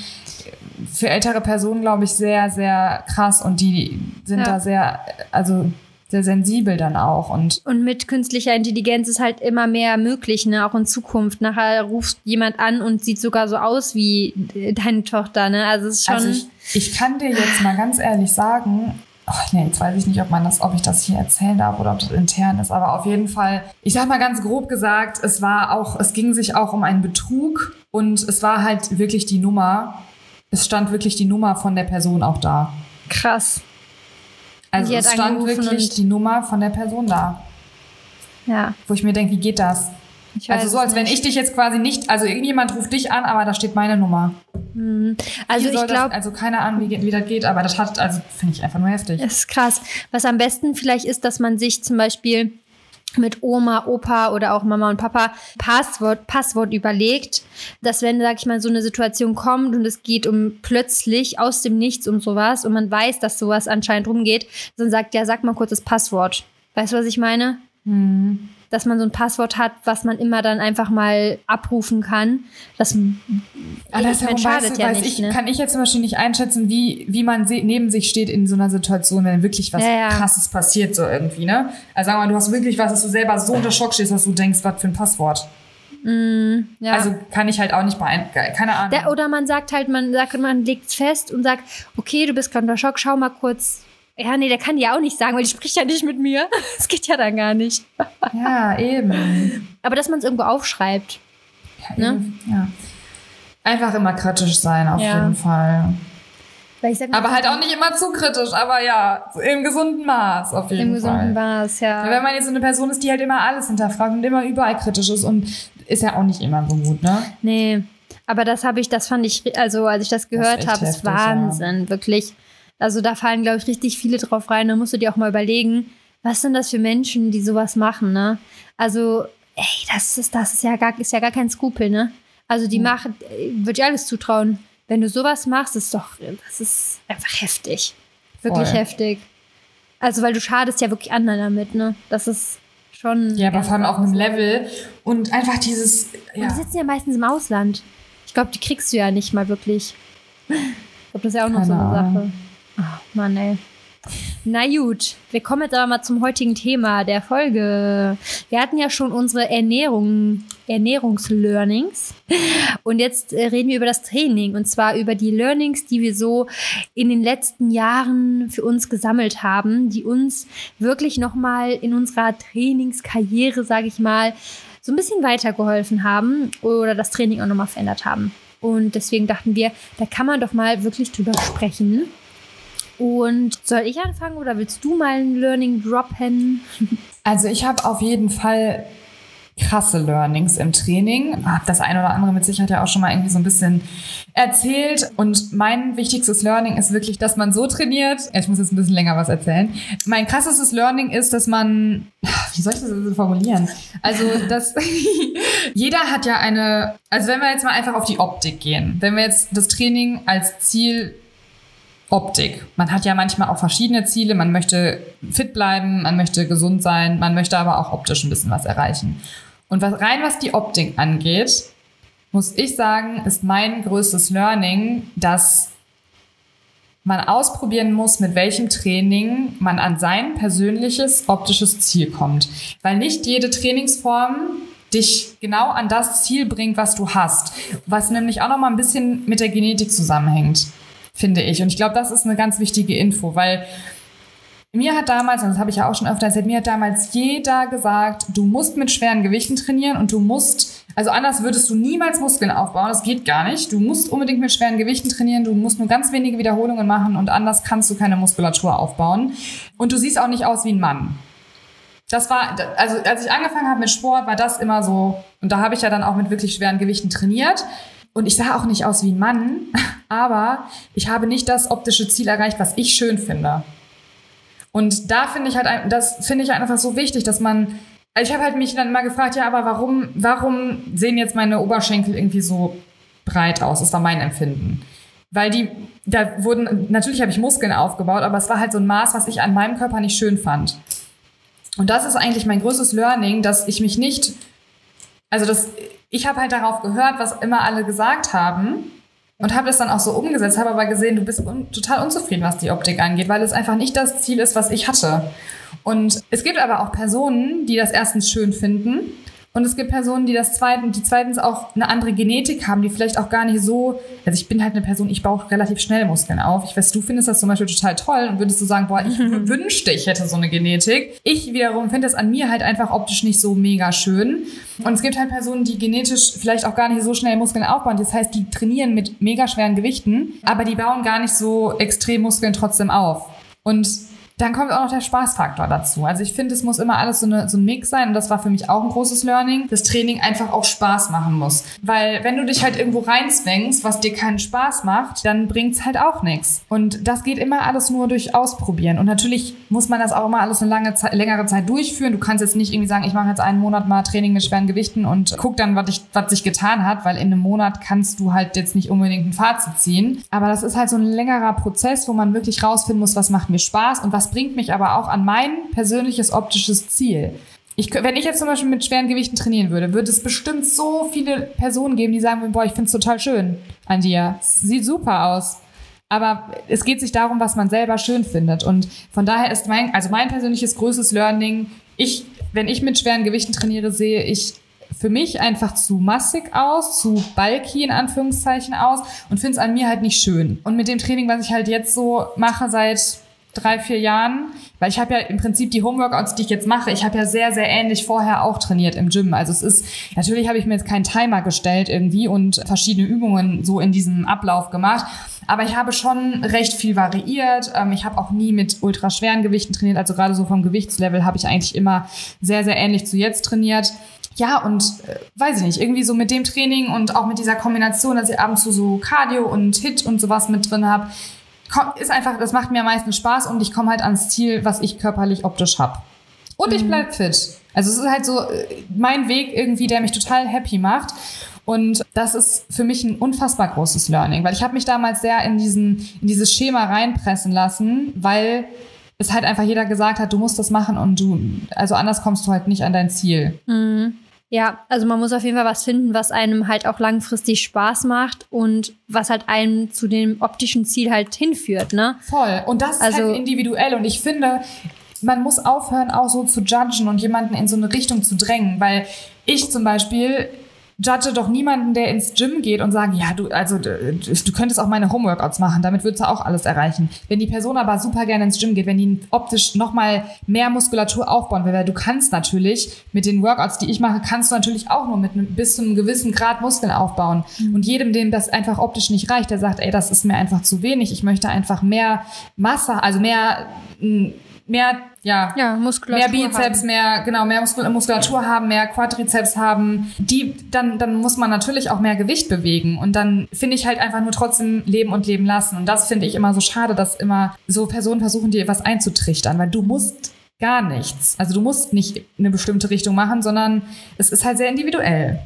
für ältere Personen, glaube ich, sehr, sehr krass und die sind da sehr, also sehr sensibel dann auch. Und, und mit künstlicher Intelligenz ist halt immer mehr möglich, ne? auch in Zukunft. Nachher ruft jemand an und sieht sogar so aus wie deine Tochter. Ne? Also es ist schon. Also ich, ich kann dir jetzt mal ganz ehrlich sagen, Oh, nee, jetzt weiß ich nicht, ob man das, ob ich das hier erzählen darf oder ob das intern ist, aber auf jeden Fall, ich sag mal ganz grob gesagt, es war auch, es ging sich auch um einen Betrug und es war halt wirklich die Nummer es stand wirklich die Nummer von der Person auch da. Krass. Also es stand wirklich die Nummer von der Person da. Ja. Wo ich mir denke, wie geht das? also so, als wenn ich dich jetzt quasi nicht, also irgendjemand ruft dich an, aber da steht meine Nummer. Mhm. Also ich glaube, also keine Ahnung, wie, wie das geht, aber das hat, also finde ich einfach nur heftig. Das ist krass. Was am besten vielleicht ist, dass man sich zum Beispiel mit Oma, Opa oder auch Mama und Papa Passwort, Passwort überlegt, dass wenn, sag ich mal, so eine Situation kommt und es geht um plötzlich aus dem Nichts um sowas und man weiß, dass sowas anscheinend rumgeht, dann sagt, ja, sag mal kurz das Passwort. Weißt du, was ich meine? Mhm dass man so ein Passwort hat, was man immer dann einfach mal abrufen kann. Das, Andersherum schadet weißt du, ja nicht. Ich, ne? Kann ich jetzt zum Beispiel nicht einschätzen, wie, wie man neben sich steht in so einer Situation, wenn wirklich was ja, ja. Krasses passiert, so irgendwie, ne? Also sag mal, du hast wirklich was, dass du selber so unter Schock stehst, dass du denkst, was für ein Passwort. Mm, ja. Also kann ich halt auch nicht beeinflussen. Keine Ahnung. Der, oder man sagt halt, man sagt, man legt es fest und sagt, okay, du bist gerade unter Schock, schau mal kurz ja, nee, der kann ja auch nicht sagen, weil die spricht ja nicht mit mir. Das geht ja dann gar nicht. Ja, eben. Aber dass man es irgendwo aufschreibt. Ja, ne? ja. Einfach immer kritisch sein, auf ja. jeden Fall. Mal, aber halt auch nicht immer zu kritisch, aber ja, im gesunden Maß auf jeden Im Fall. Im gesunden Maß, ja. Wenn man jetzt so eine Person ist, die halt immer alles hinterfragt und immer überall kritisch ist und ist ja auch nicht immer so gut, ne? Nee. Aber das habe ich, das fand ich, also als ich das gehört habe, ist Wahnsinn, ja. wirklich. Also da fallen, glaube ich, richtig viele drauf rein. Da musst du dir auch mal überlegen, was sind das für Menschen, die sowas machen, ne? Also, ey, das ist, das ist ja gar, ist ja gar kein Skrupel, ne? Also die mhm. machen, würde ich alles zutrauen. Wenn du sowas machst, ist doch, das ist einfach heftig. Wirklich Voll. heftig. Also, weil du schadest ja wirklich anderen damit, ne? Das ist schon. Ja, aber vor allem auf einem Level und einfach dieses. Und Ja. die sitzen ja meistens im Ausland. Ich glaube, die kriegst du ja nicht mal wirklich. Ich glaube, das ist ja auch noch so Keine eine Ahnung. Sache. Ach, Mann, ey. Na gut, wir kommen jetzt aber mal zum heutigen Thema der Folge. Wir hatten ja schon unsere Ernährung, Ernährungslearnings. Und jetzt äh, reden wir über das Training. Und zwar über die Learnings, die wir so in den letzten Jahren für uns gesammelt haben, die uns wirklich nochmal in unserer Trainingskarriere, sage ich mal, so ein bisschen weitergeholfen haben oder das Training auch nochmal verändert haben. Und deswegen dachten wir, da kann man doch mal wirklich drüber sprechen. Und soll ich anfangen oder willst du mal ein Learning droppen? Also ich habe auf jeden Fall krasse Learnings im Training. Hab das eine oder andere mit Sicherheit ja auch schon mal irgendwie so ein bisschen erzählt. Und mein wichtigstes Learning ist wirklich, dass man so trainiert. Ich muss jetzt ein bisschen länger was erzählen. Mein krassestes Learning ist, dass man, wie soll ich das so formulieren? Also, dass jeder hat ja eine, also wenn wir jetzt mal einfach auf die Optik gehen, wenn wir jetzt das Training als Ziel Optik. Man hat ja manchmal auch verschiedene Ziele. Man möchte fit bleiben, man möchte gesund sein, man möchte aber auch optisch ein bisschen was erreichen. Und was, rein was die Optik angeht, muss ich sagen, ist mein größtes Learning, dass man ausprobieren muss, mit welchem Training man an sein persönliches optisches Ziel kommt. Weil nicht jede Trainingsform dich genau an das Ziel bringt, was du hast. Was nämlich auch noch mal ein bisschen mit der Genetik zusammenhängt, finde ich. Und ich glaube, das ist eine ganz wichtige Info, weil mir hat damals, und das habe ich ja auch schon öfter erzählt, mir hat damals jeder gesagt, du musst mit schweren Gewichten trainieren und du musst, also anders würdest du niemals Muskeln aufbauen, das geht gar nicht. Du musst unbedingt mit schweren Gewichten trainieren, du musst nur ganz wenige Wiederholungen machen und anders kannst du keine Muskulatur aufbauen. Und du siehst auch nicht aus wie ein Mann. Das war, also als ich angefangen habe mit Sport, war das immer so, und da habe ich ja dann auch mit wirklich schweren Gewichten trainiert. Und ich sah auch nicht aus wie ein Mann, aber ich habe nicht das optische Ziel erreicht, was ich schön finde. Und da finde ich halt, das finde ich einfach so wichtig, dass man, also ich habe halt mich dann immer gefragt, ja, aber warum, warum sehen jetzt meine Oberschenkel irgendwie so breit aus? Das war mein Empfinden. Weil die, da wurden, natürlich habe ich Muskeln aufgebaut, aber es war halt so ein Maß, was ich an meinem Körper nicht schön fand. Und das ist eigentlich mein größtes Learning, dass ich mich nicht, also das, ich habe halt darauf gehört, was immer alle gesagt haben und habe das dann auch so umgesetzt, habe aber gesehen, du bist un total unzufrieden, was die Optik angeht, weil es einfach nicht das Ziel ist, was ich hatte. Und es gibt aber auch Personen, die das erstens schön finden und es gibt Personen, die das zweitens, die zweitens auch eine andere Genetik haben, die vielleicht auch gar nicht so, also ich bin halt eine Person, ich baue relativ schnell Muskeln auf. Ich weiß, du findest das zum Beispiel total toll und würdest du sagen, boah, ich wünschte, ich hätte so eine Genetik. Ich wiederum finde das an mir halt einfach optisch nicht so mega schön. Und es gibt halt Personen, die genetisch vielleicht auch gar nicht so schnell Muskeln aufbauen. Das heißt, die trainieren mit mega schweren Gewichten, aber die bauen gar nicht so extrem Muskeln trotzdem auf. Und dann kommt auch noch der Spaßfaktor dazu. Also ich finde, es muss immer alles so, eine, so ein Mix sein und das war für mich auch ein großes Learning, dass Training einfach auch Spaß machen muss. Weil wenn du dich halt irgendwo reinzwängst, was dir keinen Spaß macht, dann bringt's halt auch nichts. Und das geht immer alles nur durch Ausprobieren. Und natürlich muss man das auch immer alles eine lange Zeit, längere Zeit durchführen. Du kannst jetzt nicht irgendwie sagen, ich mache jetzt einen Monat mal Training mit schweren Gewichten und guck dann, was, ich, was sich getan hat, weil in einem Monat kannst du halt jetzt nicht unbedingt ein Fazit ziehen. Aber das ist halt so ein längerer Prozess, wo man wirklich rausfinden muss, was macht mir Spaß und was bringt mich aber auch an mein persönliches optisches Ziel. Ich, wenn ich jetzt zum Beispiel mit schweren Gewichten trainieren würde, würde es bestimmt so viele Personen geben, die sagen würden, boah, ich finde es total schön an dir. Sieht super aus. Aber es geht sich darum, was man selber schön findet. Und von daher ist mein, also mein persönliches größtes Learning, ich, wenn ich mit schweren Gewichten trainiere, sehe ich für mich einfach zu massig aus, zu bulky in Anführungszeichen aus und finde es an mir halt nicht schön. Und mit dem Training, was ich halt jetzt so mache seit drei, vier Jahren, weil ich habe ja im Prinzip die Homeworkouts, die ich jetzt mache, ich habe ja sehr, sehr ähnlich vorher auch trainiert im Gym. Also es ist, natürlich habe ich mir jetzt keinen Timer gestellt irgendwie und verschiedene Übungen so in diesem Ablauf gemacht, aber ich habe schon recht viel variiert. Ähm, Ich habe auch nie mit ultra schweren Gewichten trainiert, also gerade so vom Gewichtslevel habe ich eigentlich immer sehr, sehr ähnlich zu jetzt trainiert. Ja, und äh, weiß ich nicht, irgendwie so mit dem Training und auch mit dieser Kombination, dass ich ab und zu so Cardio und Hit und sowas mit drin habe, komm- ist einfach, das macht mir am meisten Spaß und ich komme halt ans Ziel, was ich körperlich optisch habe. Und ich bleib fit. Also es ist halt so mein Weg irgendwie, der mich total happy macht. Und das ist für mich ein unfassbar großes Learning, weil ich habe mich damals sehr in diesen in dieses Schema reinpressen lassen, weil es halt einfach jeder gesagt hat, du musst das machen und du, also anders kommst du halt nicht an dein Ziel. Mhm. Ja, also man muss auf jeden Fall was finden, was einem halt auch langfristig Spaß macht und was halt einem zu dem optischen Ziel halt hinführt, ne? Voll. Und das ist Also- halt individuell. Und ich finde, man muss aufhören, auch so zu judgen und jemanden in so eine Richtung zu drängen. Weil ich zum Beispiel judge doch niemanden, der ins Gym geht und sagt, ja, du, also du, könntest auch meine Homeworkouts machen, damit würdest du auch alles erreichen. Wenn die Person aber super gerne ins Gym geht, wenn die optisch nochmal mehr Muskulatur aufbauen will, weil du kannst natürlich mit den Workouts, die ich mache, kannst du natürlich auch nur mit einem, bis zu einem gewissen Grad Muskeln aufbauen. Und jedem, dem das einfach optisch nicht reicht, der sagt, ey, das ist mir einfach zu wenig, ich möchte einfach mehr Masse, also mehr, mehr, ja, Ja, Muskulatur. mehr Bizeps, haben. mehr, genau, mehr Muskul Muskulatur haben, mehr Quadrizeps haben, die, dann, dann muss man natürlich auch mehr Gewicht bewegen. Und dann finde ich halt einfach nur trotzdem leben und leben lassen. Und das finde ich immer so schade, dass immer so Personen versuchen, dir was einzutrichtern, weil du musst gar nichts. Also du musst nicht eine bestimmte Richtung machen, sondern es ist halt sehr individuell.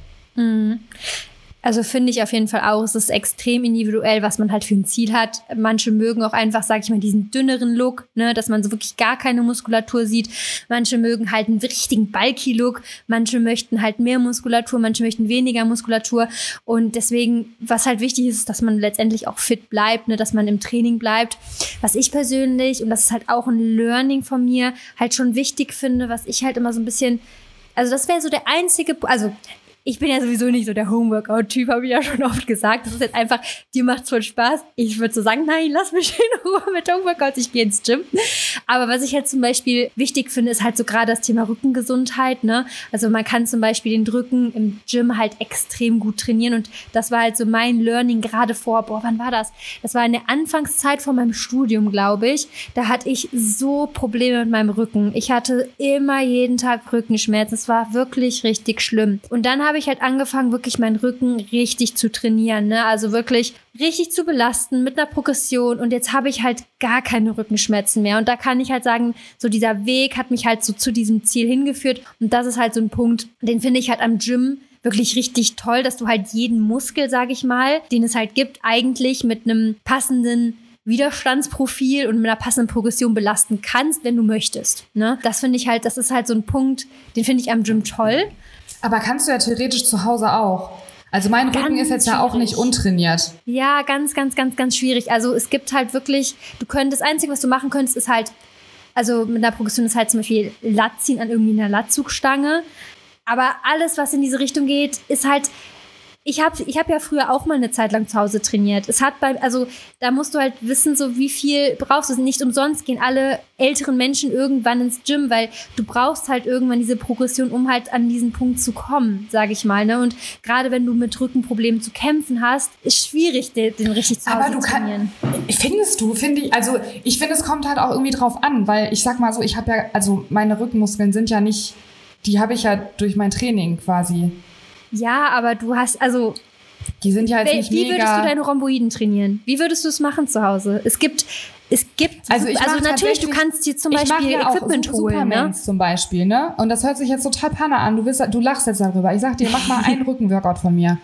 Also finde ich auf jeden Fall auch, es ist extrem individuell, was man halt für ein Ziel hat. Manche mögen auch einfach, sag ich mal, diesen dünneren Look, ne, dass man so wirklich gar keine Muskulatur sieht. Manche mögen halt einen richtigen bulky Look. Manche möchten halt mehr Muskulatur, manche möchten weniger Muskulatur. Und deswegen, was halt wichtig ist, ist, dass man letztendlich auch fit bleibt, ne, dass man im Training bleibt. Was ich persönlich, und das ist halt auch ein Learning von mir, halt schon wichtig finde, was ich halt immer so ein bisschen also das wäre so der einzige, also ich bin ja sowieso nicht so der Homeworkout-Typ, habe ich ja schon oft gesagt. Das ist jetzt einfach, dir macht's voll Spaß. Ich würde so sagen, nein, lass mich in Ruhe mit Homeworkouts, ich gehe ins Gym. Aber was ich halt zum Beispiel wichtig finde, ist halt so gerade das Thema Rückengesundheit. Ne? Also man kann zum Beispiel den Rücken im Gym halt extrem gut trainieren. Und das war halt so mein Learning gerade vor, boah, wann war das? Das war in der Anfangszeit von meinem Studium, glaube ich. Da hatte ich so Probleme mit meinem Rücken. Ich hatte immer jeden Tag Rückenschmerzen. Es war wirklich richtig schlimm. Und dann habe ich halt angefangen, wirklich meinen Rücken richtig zu trainieren. Ne? Also wirklich richtig zu belasten mit einer Progression. Und jetzt habe ich halt gar keine Rückenschmerzen mehr. Und da kann ich halt sagen, so dieser Weg hat mich halt so zu diesem Ziel hingeführt. Und das ist halt so ein Punkt, den finde ich halt am Gym wirklich richtig toll, dass du halt jeden Muskel, sage ich mal, den es halt gibt, eigentlich mit einem passenden Widerstandsprofil und mit einer passenden Progression belasten kannst, wenn du möchtest. Ne? Das finde ich halt, das ist halt so ein Punkt, den finde ich am Gym toll. Aber kannst du ja theoretisch zu Hause auch. Also mein Rücken Ganz ist jetzt ja auch nicht schwierig. untrainiert. Ja, ganz, ganz, ganz, ganz schwierig. Also es gibt halt wirklich, du könntest, das Einzige, was du machen könntest, ist halt, also mit einer Progression ist halt zum Beispiel Latt ziehen an irgendwie einer Latzugstange. Aber alles, was in diese Richtung geht, ist halt, ich habe ich hab ja früher auch mal eine Zeit lang zu Hause trainiert. Es hat bei, also da musst du halt wissen, so wie viel brauchst du. Nicht umsonst gehen alle älteren Menschen irgendwann ins Gym, weil du brauchst halt irgendwann diese Progression, um halt an diesen Punkt zu kommen, sage ich mal. Ne? Und gerade wenn du mit Rückenproblemen zu kämpfen hast, ist schwierig, den, den richtig zu Hause Aber du zu trainieren. kannst. Findest du, finde ich, also ich finde, es kommt halt auch irgendwie drauf an, weil ich sag mal so, ich habe ja, also meine Rückenmuskeln sind ja nicht, die habe ich ja durch mein Training quasi. Ja, aber du hast, also Die sind ja jetzt Wie, nicht wie mega. würdest du deine Rhomboiden trainieren? Wie würdest du es machen zu Hause? Es gibt, es gibt, Also also natürlich, du kannst dir zum Beispiel ja Equipment holen, ne? Supermans zum Beispiel, ne? Und das hört sich jetzt total panne an. Du, wirst, du lachst jetzt darüber. Ich sag dir, mach mal einen Rückenworkout von mir.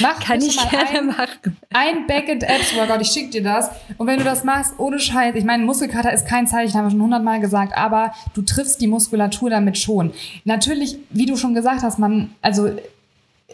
Mach Kann ich mal gerne einen, machen. ein Back and Abs Workout. Ich schick dir das. Und wenn du das machst, ohne Scheiß, ich meine, Muskelkater ist kein Zeichen, haben wir schon hundertmal gesagt, aber du triffst die Muskulatur damit schon. Natürlich, wie du schon gesagt hast, man, also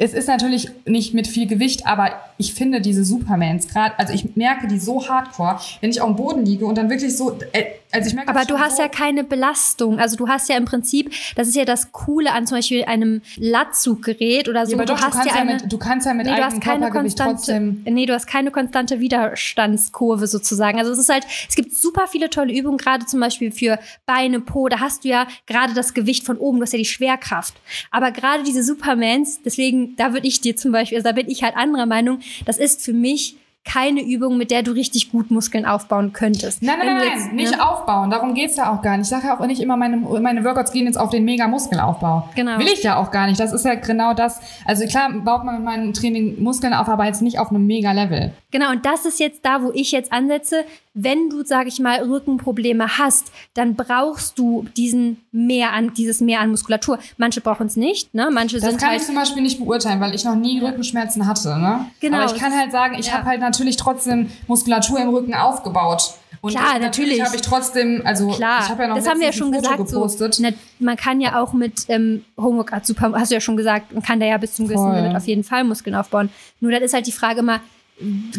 es ist natürlich nicht mit viel Gewicht, aber ich finde diese Supermans gerade, also ich merke die so hardcore, wenn ich auf dem Boden liege und dann wirklich so, äh, also ich merke Aber du hast so, ja keine Belastung. Also du hast ja im Prinzip, das ist ja das Coole an zum Beispiel einem Latzuggerät oder so. ja, aber doch, du du, hast kannst ja ja, eine, mit, du kannst ja mit Nee, du eigenem hast keine Körpergewicht konstante, trotzdem nee, du hast keine konstante Widerstandskurve sozusagen. Also es ist halt, es gibt super viele tolle Übungen, gerade zum Beispiel für Beine, Po. Da hast du ja gerade das Gewicht von oben, du hast ja die Schwerkraft. Aber gerade diese Supermans, deswegen, da würde ich dir zum Beispiel, also da bin ich halt anderer Meinung, das ist für mich keine Übung, mit der du richtig gut Muskeln aufbauen könntest. Nein, nein, nein, du nein, jetzt, nicht ne? aufbauen. Darum geht's ja auch gar nicht. Ich sage ja auch nicht immer, meine, meine Workouts gehen jetzt auf den Mega-Muskelaufbau. Genau. Will ich ja auch gar nicht. Das ist ja genau das. Also klar baut man mit meinem Training Muskeln auf, aber jetzt nicht auf einem Mega-Level. Genau, und das ist jetzt da, wo ich jetzt ansetze. Wenn du, sag ich mal, Rückenprobleme hast, dann brauchst du diesen mehr an, dieses mehr an Muskulatur. Manche brauchen es nicht, ne? Manche Das sind kann halt. ich zum Beispiel nicht beurteilen, weil ich noch nie Rückenschmerzen hatte. Ne? Genau, Aber ich kann halt sagen, ich ja. habe halt natürlich trotzdem Muskulatur im Rücken aufgebaut. Und Klar, natürlich, natürlich. habe ich trotzdem, also Klar, ich habe ja noch das haben wir ja schon gesagt. gepostet. So, na, man kann ja auch mit ähm, Homework Art super, hast du ja schon gesagt, man kann da ja bis zum gewissen. Limit auf jeden Fall Muskeln aufbauen. Nur dann ist halt die Frage immer,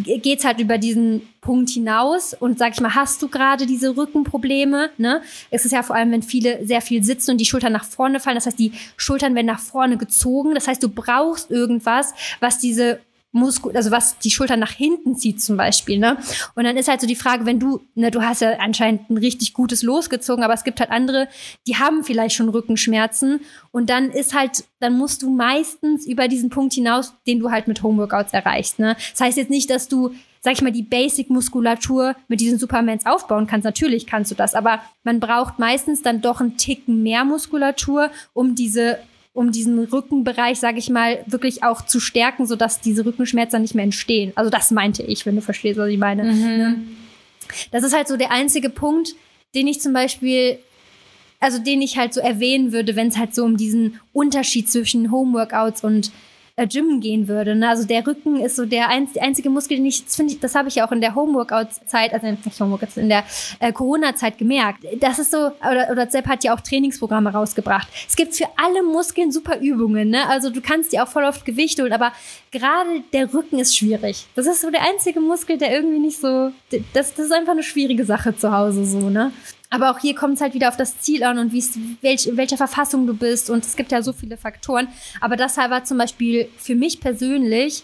geht's halt über diesen Punkt hinaus und sag ich mal, hast du gerade diese Rückenprobleme? Ne? Es ist ja vor allem, wenn viele sehr viel sitzen und die Schultern nach vorne fallen. Das heißt, die Schultern werden nach vorne gezogen. Das heißt, du brauchst irgendwas, was diese Muskel, also was die Schultern nach hinten zieht zum Beispiel, ne? Und dann ist halt so die Frage, wenn du, ne, du hast ja anscheinend ein richtig gutes losgezogen, aber es gibt halt andere, die haben vielleicht schon Rückenschmerzen und dann ist halt, dann musst du meistens über diesen Punkt hinaus, den du halt mit Homeworkouts erreichst, ne? Das heißt jetzt nicht, dass du sag ich mal, die Basic-Muskulatur mit diesen Supermans aufbauen kannst. Natürlich kannst du das, aber man braucht meistens dann doch einen Ticken mehr Muskulatur, um diese um diesen Rückenbereich, sage ich mal, wirklich auch zu stärken, sodass diese Rückenschmerzen nicht mehr entstehen. Also das meinte ich, wenn du verstehst, was ich meine. Ne? Das ist halt so der einzige Punkt, den ich zum Beispiel, also den ich halt so erwähnen würde, wenn es halt so um diesen Unterschied zwischen Homeworkouts und äh, Gym gehen würde. Ne? Also der Rücken ist so der einz einzige Muskel, den ich, das finde ich, das habe ich ja auch in der Homeworkout-Zeit, also nicht Homeworkouts, in der äh, Corona-Zeit gemerkt. Das ist so, oder, oder Sepp hat ja auch Trainingsprogramme rausgebracht. Es gibt für alle Muskeln super Übungen, ne? Also du kannst dir auch voll oft Gewicht holen, aber gerade der Rücken ist schwierig. Das ist so der einzige Muskel, der irgendwie nicht so, das, das ist einfach eine schwierige Sache zu Hause so, ne? Aber auch hier kommt es halt wieder auf das Ziel an und welch, in welcher Verfassung du bist. Und es gibt ja so viele Faktoren. Aber das war zum Beispiel für mich persönlich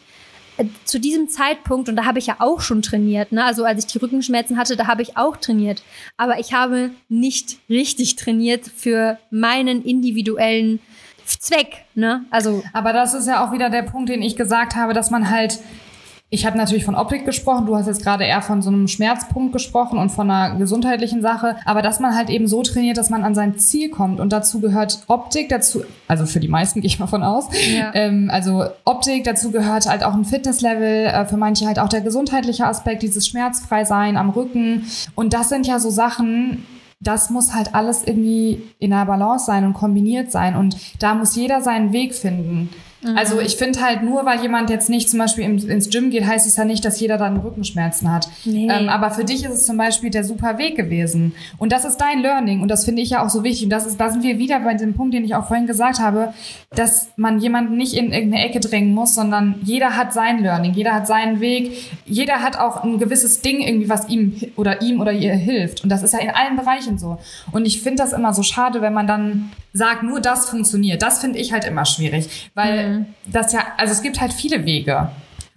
äh, zu diesem Zeitpunkt, und da habe ich ja auch schon trainiert, ne? also als ich die Rückenschmerzen hatte, da habe ich auch trainiert. Aber ich habe nicht richtig trainiert für meinen individuellen Zweck. Ne? Also Aber das ist ja auch wieder der Punkt, den ich gesagt habe, dass man halt ich habe natürlich von Optik gesprochen, du hast jetzt gerade eher von so einem Schmerzpunkt gesprochen und von einer gesundheitlichen Sache, aber dass man halt eben so trainiert, dass man an sein Ziel kommt. Und dazu gehört Optik, dazu, also für die meisten gehe ich mal von aus, Ja. ähm, also Optik, dazu gehört halt auch ein Fitnesslevel, äh, für manche halt auch der gesundheitliche Aspekt, dieses schmerzfrei sein am Rücken. Und das sind ja so Sachen, das muss halt alles irgendwie in einer Balance sein und kombiniert sein. Und da muss jeder seinen Weg finden. Also ich finde halt nur, weil jemand jetzt nicht zum Beispiel ins Gym geht, heißt es ja nicht, dass jeder dann Rückenschmerzen hat. Nee. Ähm, aber für dich ist es zum Beispiel der super Weg gewesen. Und das ist dein Learning und das finde ich ja auch so wichtig. Und das ist, da sind wir wieder bei dem Punkt, den ich auch vorhin gesagt habe, dass man jemanden nicht in irgendeine Ecke drängen muss, sondern jeder hat sein Learning, jeder hat seinen Weg, jeder hat auch ein gewisses Ding irgendwie, was ihm oder ihm oder ihr hilft. Und das ist ja in allen Bereichen so. Und ich finde das immer so schade, wenn man dann sagt, nur das funktioniert. Das finde ich halt immer schwierig, weil das ja, also es gibt halt viele Wege.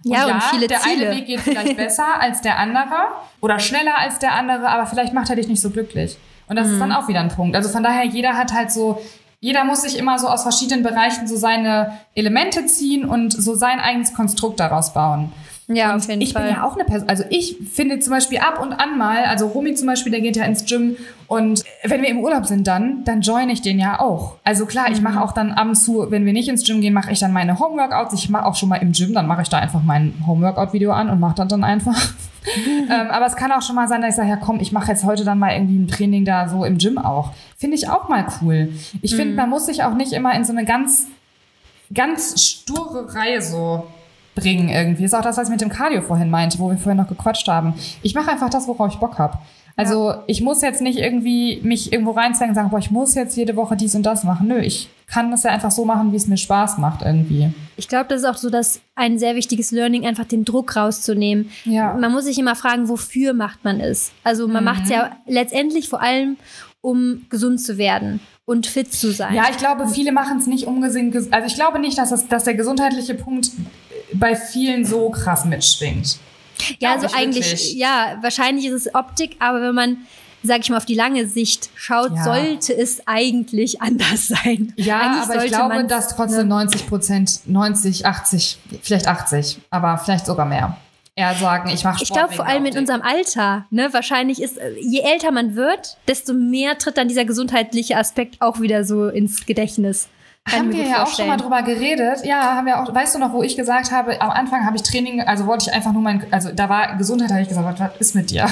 Ja, und viele der Ziele. eine Weg geht vielleicht besser als der andere oder schneller als der andere, aber vielleicht macht er dich nicht so glücklich. Und das ist Mhm. dann auch wieder ein Punkt. Also von daher, jeder hat halt so, jeder muss sich immer so aus verschiedenen Bereichen so seine Elemente ziehen und so sein eigenes Konstrukt daraus bauen. Ja, Und auf jeden ich Fall. bin ja auch eine Person, also ich finde zum Beispiel ab und an mal, also Romy zum Beispiel, der geht ja ins Gym und wenn wir im Urlaub sind dann, dann join ich den ja auch. Also klar, ich Mhm. mache auch dann ab und zu, wenn wir nicht ins Gym gehen, mache ich dann meine Homeworkouts. Ich mache auch schon mal im Gym, dann mache ich da einfach mein Homeworkout-Video an und mache das dann einfach. ähm, aber es kann auch schon mal sein, dass ich sage, ja komm, ich mache jetzt heute dann mal irgendwie ein Training da so im Gym auch. Finde ich auch mal cool. Ich Mhm. finde, man muss sich auch nicht immer in so eine ganz ganz sture Reihe so bringen irgendwie. Ist auch das, was ich mit dem Cardio vorhin meinte, wo wir vorhin noch gequatscht haben. Ich mache einfach das, worauf ich Bock habe. Also ich muss jetzt nicht irgendwie mich irgendwo reinzwängen und sagen, boah, ich muss jetzt jede Woche dies und das machen. Nö, ich kann das ja einfach so machen, wie es mir Spaß macht irgendwie. Ich glaube, das ist auch so dass ein sehr wichtiges Learning, einfach den Druck rauszunehmen. Ja. Man muss sich immer fragen, wofür macht man es? Also man macht es ja letztendlich vor allem, um gesund zu werden und fit zu sein. Ja, ich glaube, viele machen es nicht ungesehen. ges- Also ich glaube nicht, dass, das, dass der gesundheitliche Punkt bei vielen so krass mitschwingt. Ja, also ich eigentlich, wirklich. ja, wahrscheinlich ist es Optik, aber wenn man, sag ich mal, auf die lange Sicht schaut, Ja. sollte es eigentlich anders sein. Ja, eigentlich aber ich glaube, dass trotzdem ne? 90 Prozent, 90, 80, vielleicht 80, aber vielleicht sogar mehr. Eher sagen, ich mache Sport. Ich glaube vor allem in unserem Alter, ne, wahrscheinlich ist, je älter man wird, desto mehr tritt dann dieser gesundheitliche Aspekt auch wieder so ins Gedächtnis. Haben ich wir ja auch schon mal drüber geredet. Ja, haben wir auch. Weißt du noch, wo ich gesagt habe, am Anfang habe ich Training, also wollte ich einfach nur mein, also da war Gesundheit, habe ich gesagt, was, ist mit dir?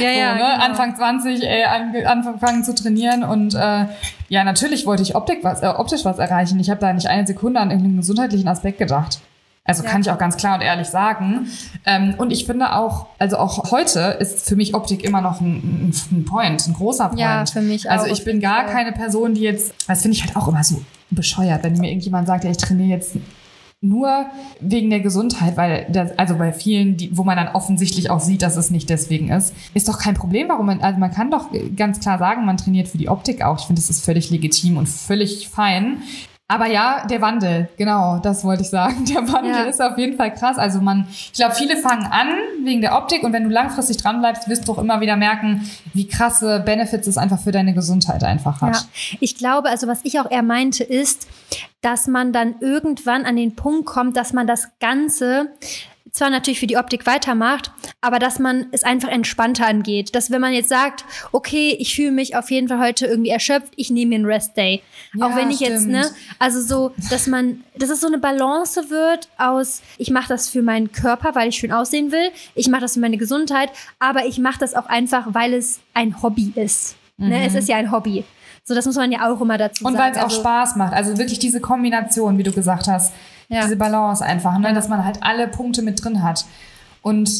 Ja, ja, so, ne? genau. Anfang 20, ey, ange- angefangen zu trainieren und äh, ja, natürlich wollte ich Optik was, äh, optisch was erreichen. Ich habe da nicht eine Sekunde an irgendeinen gesundheitlichen Aspekt gedacht. Also Ja. kann ich auch ganz klar und ehrlich sagen. Ähm, und ich finde auch, also auch heute ist für mich Optik immer noch ein, ein, ein Point, ein großer Point. Ja, für mich Also auch, ich auf bin gar keine Person, die jetzt, das finde ich halt auch immer so bescheuert, wenn mir irgendjemand sagt, ja, ich trainiere jetzt nur wegen der Gesundheit, weil das, also bei vielen, die, wo man dann offensichtlich auch sieht, dass es nicht deswegen ist, ist doch kein Problem, warum man, also man kann doch ganz klar sagen, man trainiert für die Optik auch. Ich finde, das ist völlig legitim und völlig fein. Aber ja, der Wandel, genau, das wollte ich sagen. Der Wandel Ja. ist auf jeden Fall krass. Also man, ich glaube, viele fangen an wegen der Optik und wenn du langfristig dran bleibst, wirst du auch immer wieder merken, wie krasse Benefits es einfach für deine Gesundheit einfach hat. Ja, ich glaube, also was ich auch eher meinte, ist, dass man dann irgendwann an den Punkt kommt, dass man das Ganze zwar natürlich für die Optik weitermacht, aber dass man es einfach entspannter angeht. Dass wenn man jetzt sagt, okay, ich fühle mich auf jeden Fall heute irgendwie erschöpft, ich nehme mir einen Rest Day. Ja, auch wenn ich jetzt, stimmt. ne, also so, dass man, dass es so eine Balance wird aus, ich mache das für meinen Körper, weil ich schön aussehen will, ich mache das für meine Gesundheit, aber ich mache das auch einfach, weil es ein Hobby ist. Ne? Es ist ja ein Hobby. So, das muss man ja auch immer dazu. Und sagen. weil es auch Also- Spaß macht. Also wirklich diese Kombination, wie du gesagt hast. Ja. Diese Balance einfach, ne? dass man halt alle Punkte mit drin hat. Und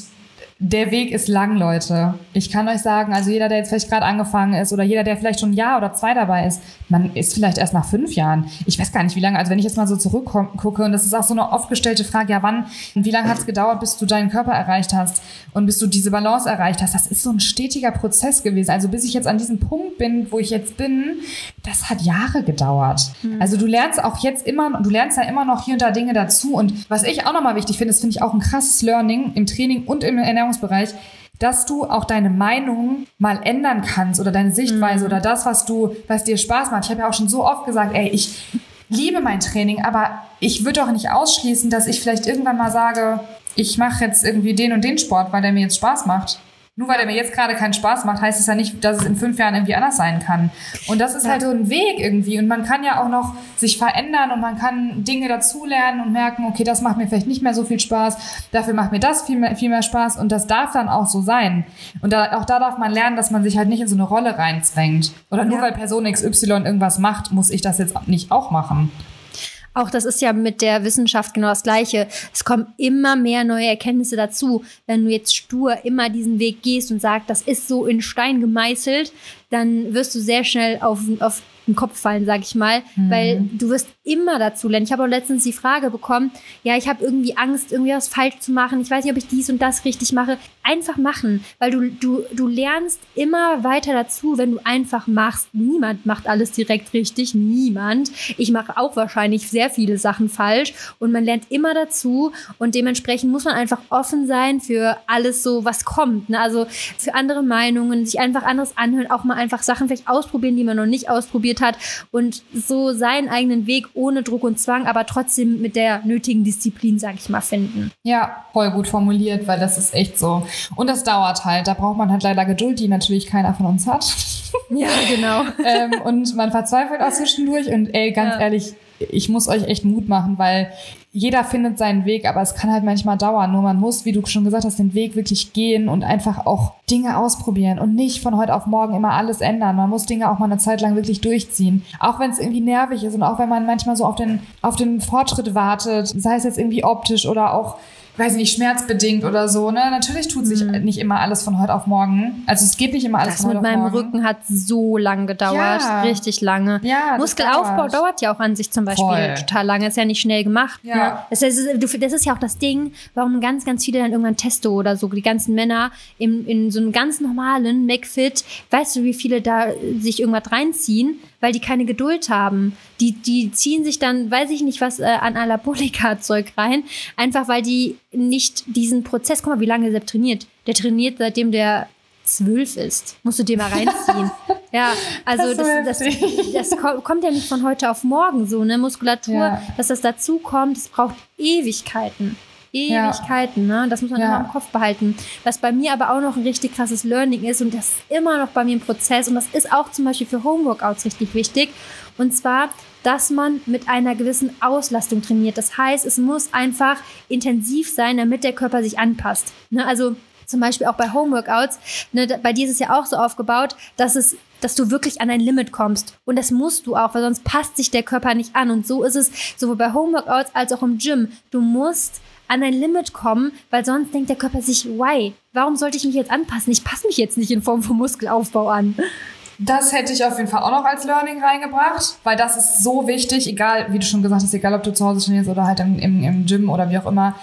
der Weg ist lang, Leute. Ich kann euch sagen, also jeder, der jetzt vielleicht gerade angefangen ist oder jeder, der vielleicht schon ein Jahr oder zwei dabei ist, man ist vielleicht erst nach fünf Jahren. Ich weiß gar nicht, wie lange. Also wenn ich jetzt mal so zurückgucke, und das ist auch so eine oft gestellte Frage, ja wann, wie lange hat es gedauert, bis du deinen Körper erreicht hast und bis du diese Balance erreicht hast. Das ist so ein stetiger Prozess gewesen. Also bis ich jetzt an diesem Punkt bin, wo ich jetzt bin, das hat Jahre gedauert. Also du lernst auch jetzt immer, du lernst ja immer noch hier und da Dinge dazu. Und was ich auch nochmal wichtig finde, das finde ich auch ein krasses Learning im Training und im Ernährungsbereich, dass du auch deine Meinung mal ändern kannst oder deine Sichtweise oder das, was du, was dir Spaß macht. Ich habe ja auch schon so oft gesagt, ey, ich liebe mein Training, aber ich würde auch nicht ausschließen, dass ich vielleicht irgendwann mal sage, ich mache jetzt irgendwie den und den Sport, weil der mir jetzt Spaß macht. Nur weil der mir jetzt gerade keinen Spaß macht, heißt es ja nicht, dass es in fünf Jahren irgendwie anders sein kann. Und das ist Ja. halt so ein Weg irgendwie. Und man kann ja auch noch sich verändern und man kann Dinge dazulernen und merken, okay, das macht mir vielleicht nicht mehr so viel Spaß, dafür macht mir das viel mehr, viel mehr Spaß und das darf dann auch so sein. Und da, auch da darf man lernen, dass man sich halt nicht in so eine Rolle reinzwängt. Oder nur Ja. weil Person XY irgendwas macht, muss ich das jetzt nicht auch machen. Auch das ist ja mit der Wissenschaft genau das Gleiche. Es kommen immer mehr neue Erkenntnisse dazu. Wenn du jetzt stur immer diesen Weg gehst und sagst, das ist so in Stein gemeißelt, dann wirst du sehr schnell auf, auf den Kopf fallen, sag ich mal, weil du wirst immer dazu lernen. Ich habe auch letztens die Frage bekommen, ja, ich habe irgendwie Angst, irgendwie was falsch zu machen. Ich weiß nicht, ob ich dies und das richtig mache. Einfach machen, weil du, du, du lernst immer weiter dazu, wenn du einfach machst. Niemand macht alles direkt richtig, niemand. Ich mache auch wahrscheinlich sehr viele Sachen falsch und man lernt immer dazu und dementsprechend muss man einfach offen sein für alles so, was kommt. Ne? Also für andere Meinungen, sich einfach anderes anhören, auch mal einfach Sachen vielleicht ausprobieren, die man noch nicht ausprobiert hat und so seinen eigenen Weg ohne Druck und Zwang, aber trotzdem mit der nötigen Disziplin, sag ich mal, finden. Ja, voll gut formuliert, weil das ist echt so. Und das dauert halt. Da braucht man halt leider Geduld, die natürlich keiner von uns hat. Ja, genau. ähm, und man verzweifelt auch zwischendurch. Und ey, ganz Ja. ehrlich, ich muss euch echt Mut machen, weil jeder findet seinen Weg, aber es kann halt manchmal dauern. Nur man muss, wie du schon gesagt hast, den Weg wirklich gehen und einfach auch Dinge ausprobieren und nicht von heute auf morgen immer alles ändern. Man muss Dinge auch mal eine Zeit lang wirklich durchziehen. Auch wenn es irgendwie nervig ist und auch wenn man manchmal so auf den, auf den Fortschritt wartet, sei es jetzt irgendwie optisch oder auch weiß ich nicht, schmerzbedingt oder so, ne? Natürlich tut sich nicht immer alles von heute auf morgen. Also es geht nicht immer alles Das von mit heute auf meinem morgen. Rücken hat so lang gedauert, Ja. richtig lange. Ja, das Muskelaufbau dauert. dauert. ja auch an sich zum Beispiel Voll. total lange, ist ja nicht schnell gemacht. Ja. Das, ist, du- das ist ja auch das Ding, warum ganz, ganz viele dann irgendwann Testo oder so, die ganzen Männer in, in so einem ganz normalen McFit, weißt du, wie viele da sich irgendwas reinziehen, weil die keine Geduld haben. Die, die ziehen sich dann, weiß ich nicht was, äh, an Anabolika-Zeug rein, einfach weil die nicht diesen Prozess, guck mal, wie lange Sepp trainiert. Der trainiert, seitdem der zwölf ist. Musst du dir mal reinziehen. ja, also Das das, das, das, ko- kommt ja nicht von heute auf morgen so, ne? Muskulatur, Ja. dass das dazu kommt, das braucht Ewigkeiten. Ewigkeiten, ne? Das muss man Ja. immer im Kopf behalten. Was bei mir aber auch noch ein richtig krasses Learning ist und das ist immer noch bei mir ein Prozess und das ist auch zum Beispiel für Homeworkouts richtig wichtig. Und zwar, dass man mit einer gewissen Auslastung trainiert. Das heißt, es muss einfach intensiv sein, damit der Körper sich anpasst. Ne? Also zum Beispiel auch bei Homeworkouts, ne, bei dir ist es ja auch so aufgebaut, dass es dass du wirklich an ein Limit kommst. Und das musst du auch, weil sonst passt sich der Körper nicht an. Und so ist es sowohl bei Homeworkouts als auch im Gym. Du musst an ein Limit kommen, weil sonst denkt der Körper sich, why? Warum sollte ich mich jetzt anpassen? Ich passe mich jetzt nicht in Form von Muskelaufbau an. Das hätte ich auf jeden Fall auch noch als Learning reingebracht, weil das ist so wichtig, egal, wie du schon gesagt hast, egal ob du zu Hause trainierst oder halt im, im, im Gym oder wie auch immer.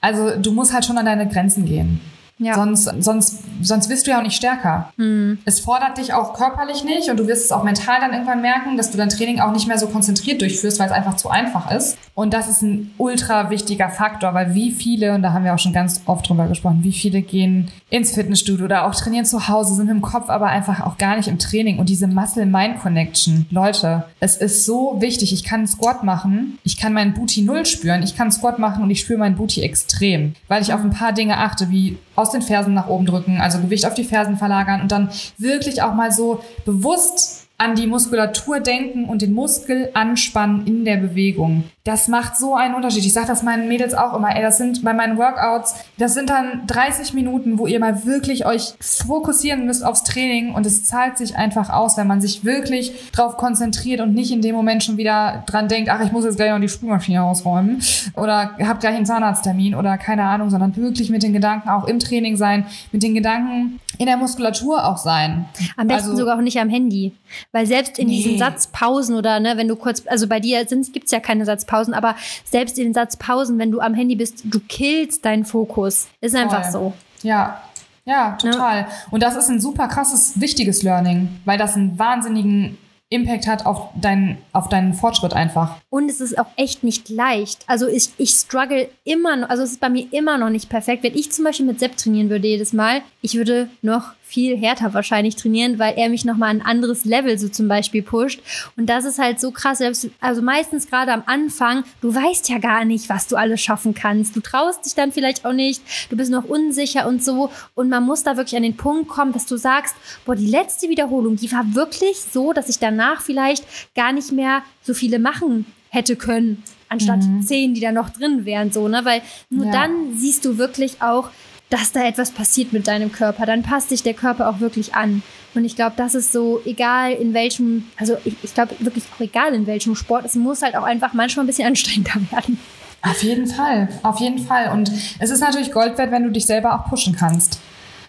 Also du musst halt schon an deine Grenzen gehen. Ja. Sonst, sonst, sonst wirst du ja auch nicht stärker. Mhm. Es fordert dich auch körperlich nicht und du wirst es auch mental dann irgendwann merken, dass du dein Training auch nicht mehr so konzentriert durchführst, weil es einfach zu einfach ist. Und das ist ein ultra wichtiger Faktor, weil wie viele, und da haben wir auch schon ganz oft drüber gesprochen, wie viele gehen ins Fitnessstudio oder auch trainieren zu Hause, sind im Kopf aber einfach auch gar nicht im Training. Und diese Muscle-Mind-Connection, Leute, es ist so wichtig. Ich kann einen Squat machen, ich kann meinen Booty null spüren, ich kann einen Squat machen und ich spüre meinen Booty extrem, weil ich auf ein paar Dinge achte, wie aus den Fersen nach oben drücken, also Gewicht auf die Fersen verlagern und dann wirklich auch mal so bewusst an die Muskulatur denken und den Muskel anspannen in der Bewegung. Das macht so einen Unterschied. Ich sage das meinen Mädels auch immer. Ey, das sind bei meinen Workouts, das sind dann 30 Minuten, wo ihr mal wirklich euch fokussieren müsst aufs Training und es zahlt sich einfach aus, wenn man sich wirklich drauf konzentriert und nicht in dem Moment schon wieder dran denkt, ach, ich muss jetzt gleich noch die Spülmaschine ausräumen oder habt gleich einen Zahnarzttermin oder keine Ahnung, sondern wirklich mit den Gedanken auch im Training sein, mit den Gedanken in der Muskulatur auch sein. Am besten also, sogar auch nicht am Handy. Weil selbst in nee. diesen Satzpausen oder ne, wenn du kurz, also bei dir gibt es ja keine Satzpausen, aber selbst in den Satzpausen, wenn du am Handy bist, du killst deinen Fokus. Ist einfach Voll. so. Ja, ja, total. Ja. Und das ist ein super krasses, wichtiges Learning, weil das einen wahnsinnigen Impact hat auf deinen, auf deinen Fortschritt einfach. Und es ist auch echt nicht leicht. Also ich, ich struggle immer noch, also es ist bei mir immer noch nicht perfekt. Wenn ich zum Beispiel mit Sepp trainieren würde jedes Mal, ich würde noch viel härter wahrscheinlich trainieren, weil er mich nochmal ein anderes Level so zum Beispiel pusht. Und das ist halt so krass. Also meistens gerade am Anfang, du weißt ja gar nicht, was du alles schaffen kannst. Du traust dich dann vielleicht auch nicht. Du bist noch unsicher und so. Und man muss da wirklich an den Punkt kommen, dass du sagst, boah, die letzte Wiederholung, die war wirklich so, dass ich danach vielleicht gar nicht mehr so viele machen hätte können, anstatt mhm. zehn, die da noch drin wären, so, ne? Weil nur ja. dann siehst du wirklich auch, dass da etwas passiert mit deinem Körper. Dann passt sich der Körper auch wirklich an. Und ich glaube, das ist so, egal in welchem, also ich, ich glaube wirklich auch egal in welchem Sport, es muss halt auch einfach manchmal ein bisschen anstrengender werden. Auf jeden Fall, auf jeden Fall. Und es ist natürlich Gold wert, wenn du dich selber auch pushen kannst.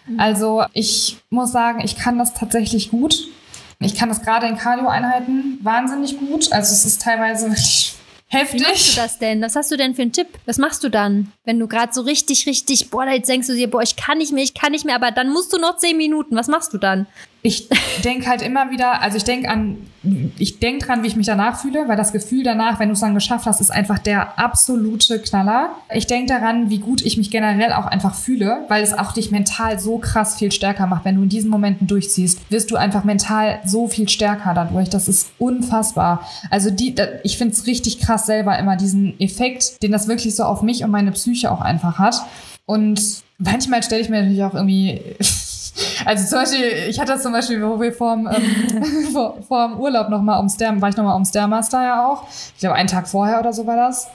Mhm. Also ich muss sagen, ich kann das tatsächlich gut. Ich kann das gerade in Cardio-Einheiten wahnsinnig gut. Also es ist teilweise wirklich Heftig. Wie machst du das denn? Was hast du denn für einen Tipp? Was machst du dann? Wenn du gerade so richtig, richtig, boah, jetzt denkst du dir, boah, ich kann nicht mehr, ich kann nicht mehr, aber dann musst du noch zehn Minuten. Was machst du dann? Ich denke halt immer wieder, also ich denke an, ich denke dran, wie ich mich danach fühle, weil das Gefühl danach, wenn du es dann geschafft hast, ist einfach der absolute Knaller. Ich denke daran, wie gut ich mich generell auch einfach fühle, weil es auch dich mental so krass viel stärker macht. Wenn du in diesen Momenten durchziehst, wirst du einfach mental so viel stärker dadurch. Das ist unfassbar. Also die, ich finde es richtig krass selber immer, diesen Effekt, den das wirklich so auf mich und meine Psyche auch einfach hat. Und manchmal stelle ich mir natürlich auch irgendwie also zum Beispiel, ich hatte das zum Beispiel, wo wir vorm, ähm, vor, vor dem Urlaub nochmal ums Stair, war ich nochmal ums Stairmaster ja auch. Ich glaube, einen Tag vorher oder so war das.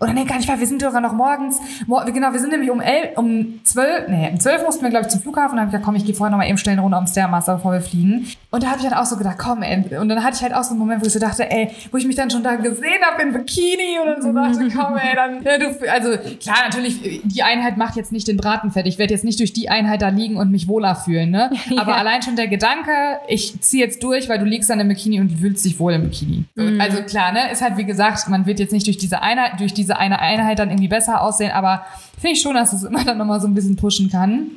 Oder nee, gar nicht wahr, wir sind sogar noch morgens, mor genau, wir sind nämlich um elf, um zwölf, nee, um zwölf mussten wir, glaube ich, zum Flughafen und dann habe ich gesagt, komm, ich gehe vorher noch mal eben schnell eine Runde am Stairmaster, bevor wir fliegen. Und da habe ich dann auch so gedacht, komm, ey. Und dann hatte ich halt auch so einen Moment, wo ich so dachte, ey, wo ich mich dann schon da gesehen habe in Bikini und dann so dachte, komm, ey, dann, ja, du, also klar, natürlich, die Einheit macht jetzt nicht den Braten fertig. Ich werde jetzt nicht durch die Einheit da liegen und mich wohler fühlen, ne? Aber ja. allein schon der Gedanke, ich ziehe jetzt durch, weil du liegst dann im Bikini und fühlst dich wohl im Bikini. Mhm. Also klar, ne, ist halt wie gesagt, man wird jetzt nicht durch diese Einheit, durch diese eine Einheit dann irgendwie besser aussehen, aber finde ich schon, dass es immer dann nochmal so ein bisschen pushen kann.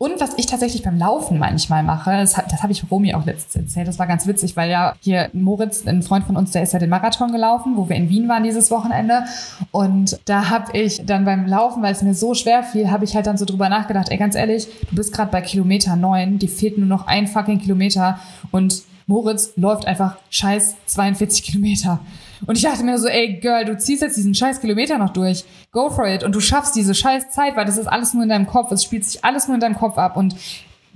Und was ich tatsächlich beim Laufen manchmal mache, das, das habe ich Romy auch letztens erzählt, das war ganz witzig, weil ja hier Moritz, ein Freund von uns, der ist ja den Marathon gelaufen, wo wir in Wien waren dieses Wochenende. Und da habe ich dann beim Laufen, weil es mir so schwer fiel, habe ich halt dann so drüber nachgedacht, ey, ganz ehrlich, du bist gerade bei Kilometer neun, die fehlt nur noch ein fucking Kilometer und Moritz läuft einfach scheiß 42 Kilometer. Und ich dachte mir so, ey, Girl, du ziehst jetzt diesen scheiß Kilometer noch durch. Go for it. Und du schaffst diese scheiß Zeit, weil das ist alles nur in deinem Kopf. Es spielt sich alles nur in deinem Kopf ab. Und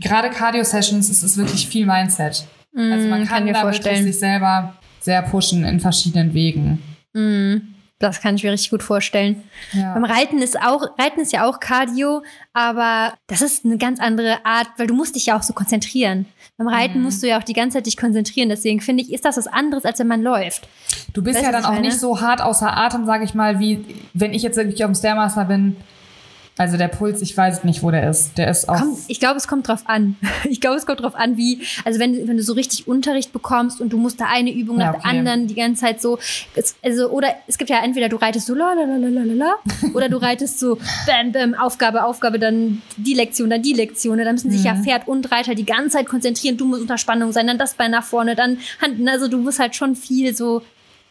gerade Cardio-Sessions ist es wirklich viel Mindset. Mm, also man kann, kann da vorstellen. wirklich sich selber sehr pushen in verschiedenen Wegen. Mm. Das kann ich mir richtig gut vorstellen. Ja. Beim Reiten ist auch, Reiten ist ja auch Cardio, aber das ist eine ganz andere Art, weil du musst dich ja auch so konzentrieren. Beim Reiten Mhm. musst du ja auch die ganze Zeit dich konzentrieren. Deswegen finde ich, ist das was anderes, als wenn man läuft. Du bist Weißt ja dann auch meine? nicht so hart außer Atem, sage ich mal, wie wenn ich jetzt wirklich auf dem Stairmaster bin. Also der Puls, ich weiß nicht, wo der ist. Der ist auch. Ich glaube, es kommt drauf an. Ich glaube, es kommt drauf an, wie, also wenn, wenn du so richtig Unterricht bekommst und du musst da eine Übung Ja, nach okay. der anderen die ganze Zeit so, es, also, oder es gibt ja entweder du reitest so la la la la la la oder du reitest so bam bam Aufgabe Aufgabe dann die Lektion dann die Lektion dann müssen sich ja Mhm. Pferd und Reiter die ganze Zeit konzentrieren du musst unter Spannung sein dann das Bein nach vorne dann Hand also du musst halt schon viel so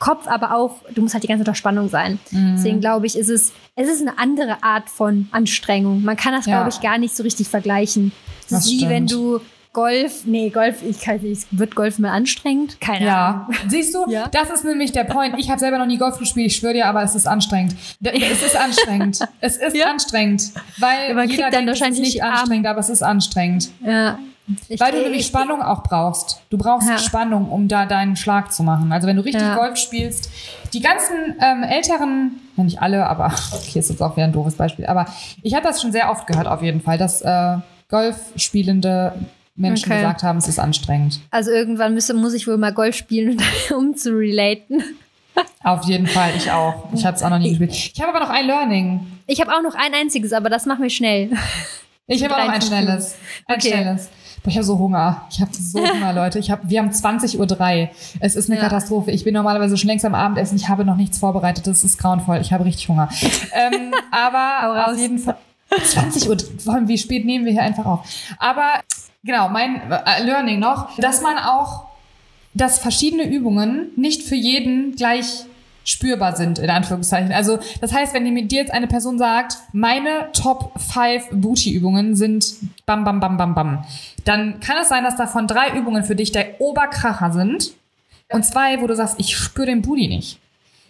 Kopf aber auch du musst halt die ganze Zeit unter Spannung sein Mhm. deswegen glaube ich ist es es ist eine andere Art von Anstrengung man kann das Ja. glaube ich gar nicht so richtig vergleichen es Das ist wie wenn stimmt. du Golf, nee, Golf, ich kann nicht, wird Golf mal anstrengend? Keine Ja, Ahnung. siehst du, Ja. das ist nämlich der Point. Ich habe selber noch nie Golf gespielt, ich schwöre dir, aber es ist anstrengend. Es ist anstrengend. Es ist Ja. anstrengend. Weil Ja, man jeder kriegt dann denkt, es ist wahrscheinlich nicht Arm. anstrengend, aber es ist anstrengend. Ja. Ich, Weil du nämlich ich- Spannung auch brauchst. Du brauchst Ja. Spannung, um da deinen Schlag zu machen. Also wenn du richtig Ja. Golf spielst, die ganzen ähm, älteren, ja nicht alle, aber okay, ist jetzt auch wieder ein doofes Beispiel, aber ich habe das schon sehr oft gehört auf jeden Fall, dass äh, Golf spielende Menschen Okay. gesagt haben, es ist anstrengend. Also irgendwann müsse, muss ich wohl mal Golf spielen, um zu relaten. Auf jeden Fall, ich auch. Ich habe es auch noch nie gespielt. Ich habe aber noch ein Learning. Ich habe auch noch ein einziges, aber das machen wir schnell. Ich habe auch noch ein 13 schnelles. Ein Okay. schnelles. Boah, ich habe so Hunger. Ich habe so Hunger, Leute. Ich hab, wir haben 20.03 Uhr. Es ist eine Ja. Katastrophe. Ich bin normalerweise schon längst am Abendessen. Ich habe noch nichts vorbereitet. Das ist grauenvoll. Ich habe richtig Hunger. ähm, aber auf jeden Fall. 20 Uhr. Vor allem, wie spät nehmen wir hier einfach auf? Aber genau, mein äh, Learning noch, dass man auch, dass verschiedene Übungen nicht für jeden gleich spürbar sind, in Anführungszeichen. Also, das heißt, wenn dir jetzt eine Person sagt, meine Top 5 Booty-Übungen sind bam, bam, bam, bam, bam, dann kann es sein, dass davon drei Übungen für dich der Oberkracher sind und zwei, wo du sagst, ich spüre den Booty nicht.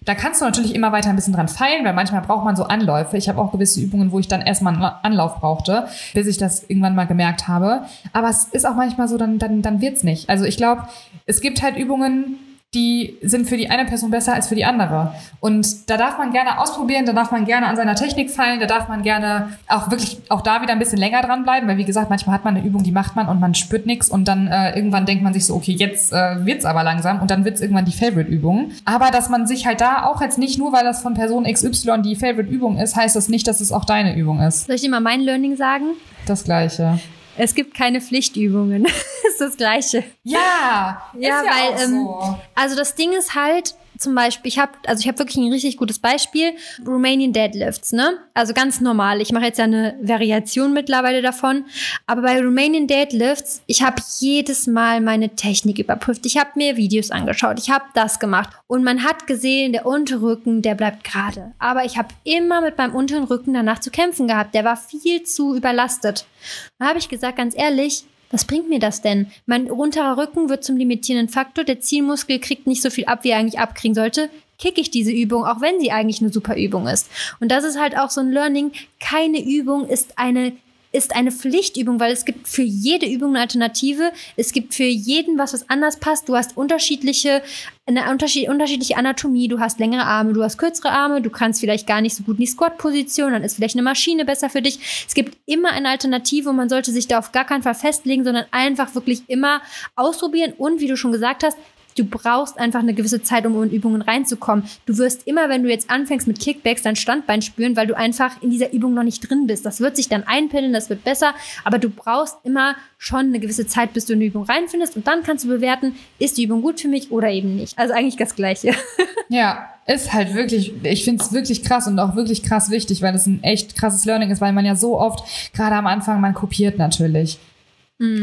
Da kannst du natürlich immer weiter ein bisschen dran feilen, weil manchmal braucht man so Anläufe. Ich habe auch gewisse Übungen, wo ich dann erstmal einen Anlauf brauchte, bis ich das irgendwann mal gemerkt habe. Aber es ist auch manchmal so, dann, dann, dann wird's nicht. Also ich glaube, es gibt halt Übungen, die sind für die eine Person besser als für die andere. Und da darf man gerne ausprobieren, da darf man gerne an seiner Technik feilen, da darf man gerne auch wirklich auch da wieder ein bisschen länger dranbleiben, weil wie gesagt, manchmal hat man eine Übung, die macht man und man spürt nichts und dann äh, irgendwann denkt man sich so, okay, jetzt äh, wird's aber langsam und dann wird's irgendwann die Favorite-Übung. Aber dass man sich halt da auch jetzt nicht nur, weil das von Person XY die Favorite-Übung ist, heißt das nicht, dass es auch deine Übung ist. Soll ich dir mal mein Learning sagen? Das Gleiche. Es gibt keine Pflichtübungen. ist das Gleiche. Ja, Ja, ist ja weil, auch ähm, so. Also das Ding ist halt, zum Beispiel, ich habe, also ich habe wirklich ein richtig gutes Beispiel, Romanian Deadlifts, ne? Also ganz normal. Ich mache jetzt ja eine Variation mittlerweile davon, aber bei Romanian Deadlifts, ich habe jedes Mal meine Technik überprüft. Ich habe mir Videos angeschaut, ich habe das gemacht und man hat gesehen, der Unterrücken, der bleibt gerade. Aber ich habe immer mit meinem unteren Rücken danach zu kämpfen gehabt. Der war viel zu überlastet. Da habe ich gesagt, ganz ehrlich, was bringt mir das denn? Mein unterer Rücken wird zum limitierenden Faktor, der Zielmuskel kriegt nicht so viel ab, wie er eigentlich abkriegen sollte. Kicke ich diese Übung, auch wenn sie eigentlich eine super Übung ist. Und das ist halt auch so ein Learning. Keine Übung ist eine ist eine Pflichtübung, weil es gibt für jede Übung eine Alternative. Es gibt für jeden was, was anders passt. Du hast unterschiedliche, eine unterschied, unterschiedliche Anatomie. Du hast längere Arme, du hast kürzere Arme. Du kannst vielleicht gar nicht so gut in die Squat-Position. Dann ist vielleicht eine Maschine besser für dich. Es gibt immer eine Alternative und man sollte sich da auf gar keinen Fall festlegen, sondern einfach wirklich immer ausprobieren. Und wie du schon gesagt hast, Du brauchst einfach eine gewisse Zeit, um in Übungen reinzukommen. Du wirst immer, wenn du jetzt anfängst mit Kickbacks, dein Standbein spüren, weil du einfach in dieser Übung noch nicht drin bist. Das wird sich dann einpendeln, das wird besser, aber du brauchst immer schon eine gewisse Zeit, bis du in die Übung reinfindest und dann kannst du bewerten, ist die Übung gut für mich oder eben nicht. Also eigentlich das Gleiche. Ja, ist halt wirklich, ich finde es wirklich krass und auch wirklich krass wichtig, weil es ein echt krasses Learning ist, weil man ja so oft, gerade am Anfang, man kopiert natürlich.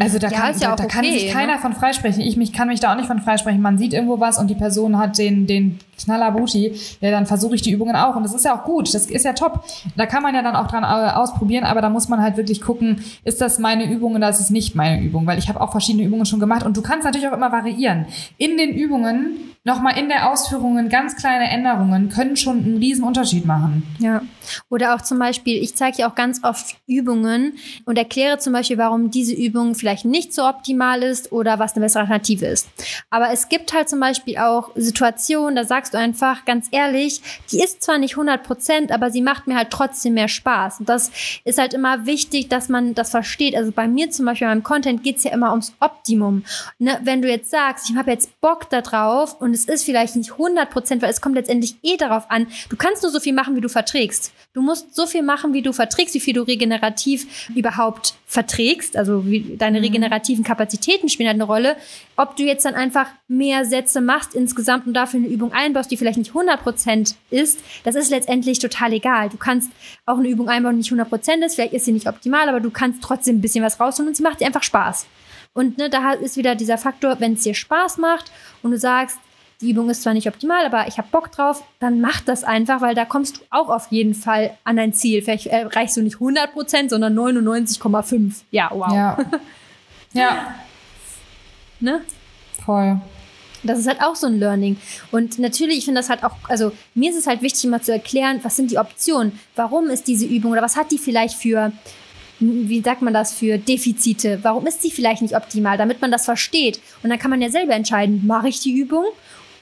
Also da Ja, kann, ja da, auch da kann okay, sich ne? keiner von freisprechen. Ich mich, kann mich da auch nicht von freisprechen. Man sieht irgendwo was und die Person hat den, den Knaller Booty. Ja, dann versuche ich die Übungen auch. Und das ist ja auch gut. Das ist ja top. Da kann man ja dann auch dran äh, ausprobieren. Aber da muss man halt wirklich gucken, ist das meine Übung oder ist es nicht meine Übung? Weil ich habe auch verschiedene Übungen schon gemacht. Und du kannst natürlich auch immer variieren. In den Übungen, nochmal in der Ausführungen, ganz kleine Änderungen können schon einen riesen Unterschied machen. Ja. Oder auch zum Beispiel, ich zeige ja auch ganz oft Übungen und erkläre zum Beispiel, warum diese Übung vielleicht nicht so optimal ist oder was eine bessere Alternative ist. Aber es gibt halt zum Beispiel auch Situationen, da sagst sagst du einfach ganz ehrlich, die ist zwar nicht 100 Prozent, aber sie macht mir halt trotzdem mehr Spaß. Und das ist halt immer wichtig, dass man das versteht. Also bei mir zum Beispiel, beim Content geht's ja immer ums Optimum. Ne? Wenn du jetzt sagst, ich habe jetzt Bock da drauf und es ist vielleicht nicht 100 Prozent, weil es kommt letztendlich eh darauf an, du kannst nur so viel machen, wie du verträgst. Du musst so viel machen, wie du verträgst, wie viel du regenerativ überhaupt verträgst. Also wie deine regenerativen Kapazitäten spielen halt eine Rolle. Ob du jetzt dann einfach mehr Sätze machst insgesamt und dafür eine Übung einbaust, die vielleicht nicht 100% ist, das ist letztendlich total egal. Du kannst auch eine Übung einbauen, die nicht 100% ist, vielleicht ist sie nicht optimal, aber du kannst trotzdem ein bisschen was rausholen und sie macht dir einfach Spaß. Und ne, da ist wieder dieser Faktor, wenn es dir Spaß macht und du sagst, die Übung ist zwar nicht optimal, aber ich habe Bock drauf, dann mach das einfach, weil da kommst du auch auf jeden Fall an dein Ziel. Vielleicht erreichst du nicht 100 Prozent, sondern 99,5. Ja, wow. Ja. ja. Ne? Voll. Das ist halt auch so ein Learning. Und natürlich, ich finde das halt auch, also mir ist es halt wichtig, mal zu erklären, was sind die Optionen? Warum ist diese Übung oder was hat die vielleicht für, wie sagt man das, für Defizite? Warum ist sie vielleicht nicht optimal, damit man das versteht? Und dann kann man ja selber entscheiden, mache ich die Übung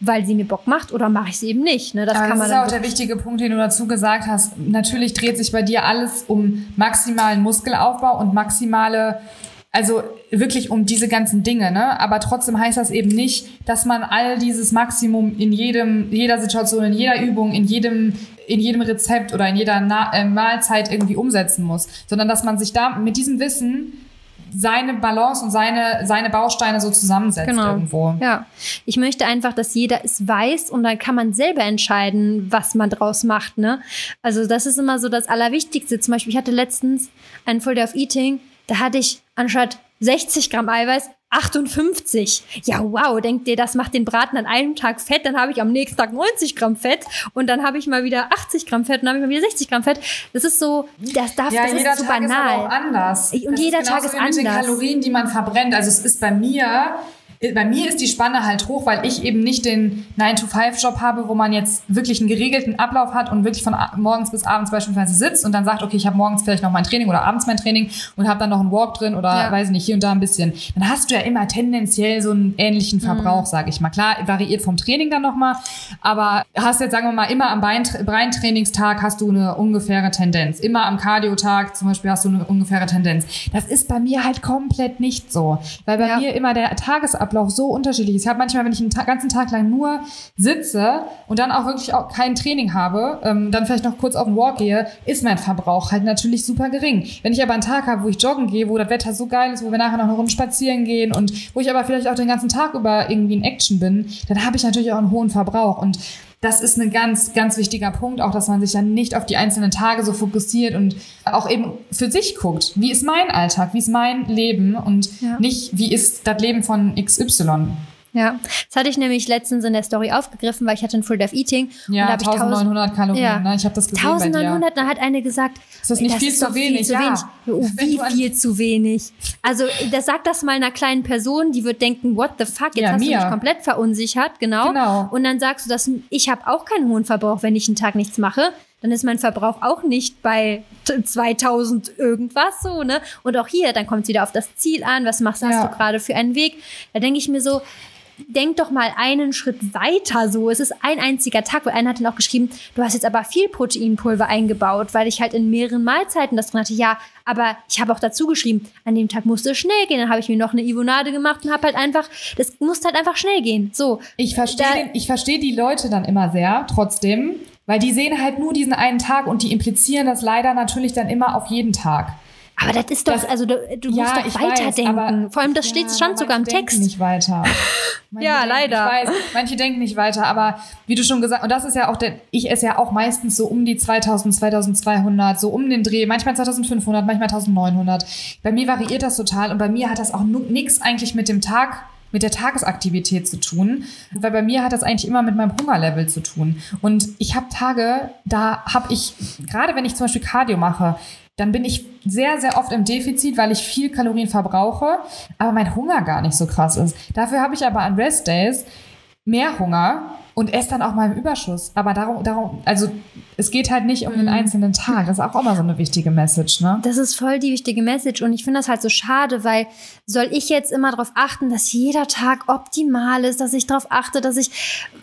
weil sie mir Bock macht oder mache ich sie eben nicht. Ne? Das, Aber kann das man ist auch der wichtige Punkt, den du dazu gesagt hast. Natürlich dreht sich bei dir alles um maximalen Muskelaufbau und maximale also wirklich um diese ganzen Dinge, ne? Aber trotzdem heißt das eben nicht, dass man all dieses Maximum in jedem, jeder Situation, in jeder Übung, in jedem, in jedem Rezept oder in jeder Na äh, Mahlzeit irgendwie umsetzen muss, sondern dass man sich da mit diesem Wissen seine Balance und seine, seine Bausteine so zusammensetzt genau. irgendwo. Ja. Ich möchte einfach, dass jeder es weiß und dann kann man selber entscheiden, was man draus macht. Ne? Also das ist immer so das Allerwichtigste. Zum Beispiel, ich hatte letztens einen Full Day of Eating, da hatte ich anstatt 60 Gramm Eiweiß 58. Ja, wow, denkt ihr, das macht den Braten an einem Tag Fett, dann habe ich am nächsten Tag 90 Gramm Fett und dann habe ich mal wieder 80 Gramm Fett und dann habe ich mal wieder 60 Gramm Fett. Das ist so, das darf, ja, das jeder ist so Tag banal. Ist aber auch anders. Und das jeder ist Tag ist anders. Mit den Kalorien, die man verbrennt. Also es ist bei mir bei mir ist die Spanne halt hoch, weil ich eben nicht den 9-to-5-Job habe, wo man jetzt wirklich einen geregelten Ablauf hat und wirklich von morgens bis abends beispielsweise sitzt und dann sagt, okay, ich habe morgens vielleicht noch mein Training oder abends mein Training und habe dann noch einen Walk drin oder ja. weiß nicht, hier und da ein bisschen. Dann hast du ja immer tendenziell so einen ähnlichen Verbrauch, mhm. sage ich mal. Klar, variiert vom Training dann nochmal, aber hast jetzt, sagen wir mal, immer am Beintrainingstag hast du eine ungefähre Tendenz. Immer am Cardio-Tag zum Beispiel hast du eine ungefähre Tendenz. Das ist bei mir halt komplett nicht so, weil bei ja. mir immer der Tagesablauf Tagesablauf so unterschiedlich. Ich habe manchmal, wenn ich einen ganzen Tag lang nur sitze und dann auch wirklich auch kein Training habe, ähm, dann vielleicht noch kurz auf den Walk gehe, ist mein Verbrauch halt natürlich super gering. Wenn ich aber einen Tag habe, wo ich joggen gehe, wo das Wetter so geil ist, wo wir nachher noch Runde spazieren gehen und wo ich aber vielleicht auch den ganzen Tag über irgendwie in Action bin, dann habe ich natürlich auch einen hohen Verbrauch und das ist ein ganz, ganz wichtiger Punkt, auch dass man sich dann nicht auf die einzelnen Tage so fokussiert und auch eben für sich guckt. Wie ist mein Alltag? Wie ist mein Leben? Und ja. nicht, wie ist das Leben von XY? Ja, das hatte ich nämlich letztens in der Story aufgegriffen, weil ich hatte ein Full Death Eating. Ja, und da 1900 ich Kalorien, ja. ne? Ich habe das gesehen 1900, da hat eine gesagt, ist das nicht das viel zu wenig? Viel zu ja. wenig. Oh, wie viel zu wenig? Also, das sagt das mal einer kleinen Person, die wird denken, what the fuck, jetzt ja, hast mir. du mich komplett verunsichert, genau. genau. Und dann sagst du, dass ich habe auch keinen hohen Verbrauch, wenn ich einen Tag nichts mache dann ist mein Verbrauch auch nicht bei 2000 irgendwas so, ne? Und auch hier, dann kommt es wieder auf das Ziel an, was machst ja. du gerade für einen Weg? Da denke ich mir so, denk doch mal einen Schritt weiter so. Es ist ein einziger Tag, weil einer hat dann auch geschrieben, du hast jetzt aber viel Proteinpulver eingebaut, weil ich halt in mehreren Mahlzeiten das drin hatte. Ja, aber ich habe auch dazu geschrieben, an dem Tag musste es schnell gehen. Dann habe ich mir noch eine Ivonade gemacht und habe halt einfach, das musste halt einfach schnell gehen. So. Ich verstehe, ich verstehe die Leute dann immer sehr, trotzdem, weil die sehen halt nur diesen einen Tag und die implizieren das leider natürlich dann immer auf jeden Tag. Aber das ist doch, das, also du, du ja, musst doch weiterdenken. Vor allem, das steht ja, schon sogar im Text. nicht weiter. ja, leider. Ich weiß, manche denken nicht weiter, aber wie du schon gesagt, und das ist ja auch der, ich esse ja auch meistens so um die 2000, 2200, so um den Dreh, manchmal 2500, manchmal 1900. Bei mir variiert das total und bei mir hat das auch nichts eigentlich mit dem Tag mit der Tagesaktivität zu tun, weil bei mir hat das eigentlich immer mit meinem Hungerlevel zu tun. Und ich habe Tage, da habe ich, gerade wenn ich zum Beispiel Cardio mache, dann bin ich sehr, sehr oft im Defizit, weil ich viel Kalorien verbrauche, aber mein Hunger gar nicht so krass ist. Dafür habe ich aber an Rest Days mehr Hunger und esse dann auch mal im Überschuss. Aber darum, darum, also es geht halt nicht um den einzelnen Tag. Das ist auch immer so eine wichtige Message, ne? Das ist voll die wichtige Message und ich finde das halt so schade, weil soll ich jetzt immer darauf achten, dass jeder Tag optimal ist, dass ich darauf achte, dass ich,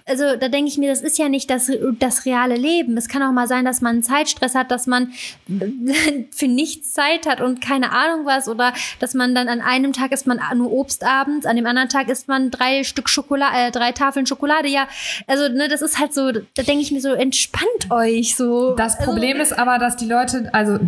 also da denke ich mir, das ist ja nicht das, das reale Leben. Es kann auch mal sein, dass man einen Zeitstress hat, dass man für nichts Zeit hat und keine Ahnung was oder dass man dann an einem Tag isst man nur Obst abends, an dem anderen Tag isst man drei Stück Schokolade, äh, drei Tafeln Schokolade. Ja, also ne, das ist halt so, da denke ich mir so, entspannt euch so. Das also, Problem ist aber, dass die Leute, also,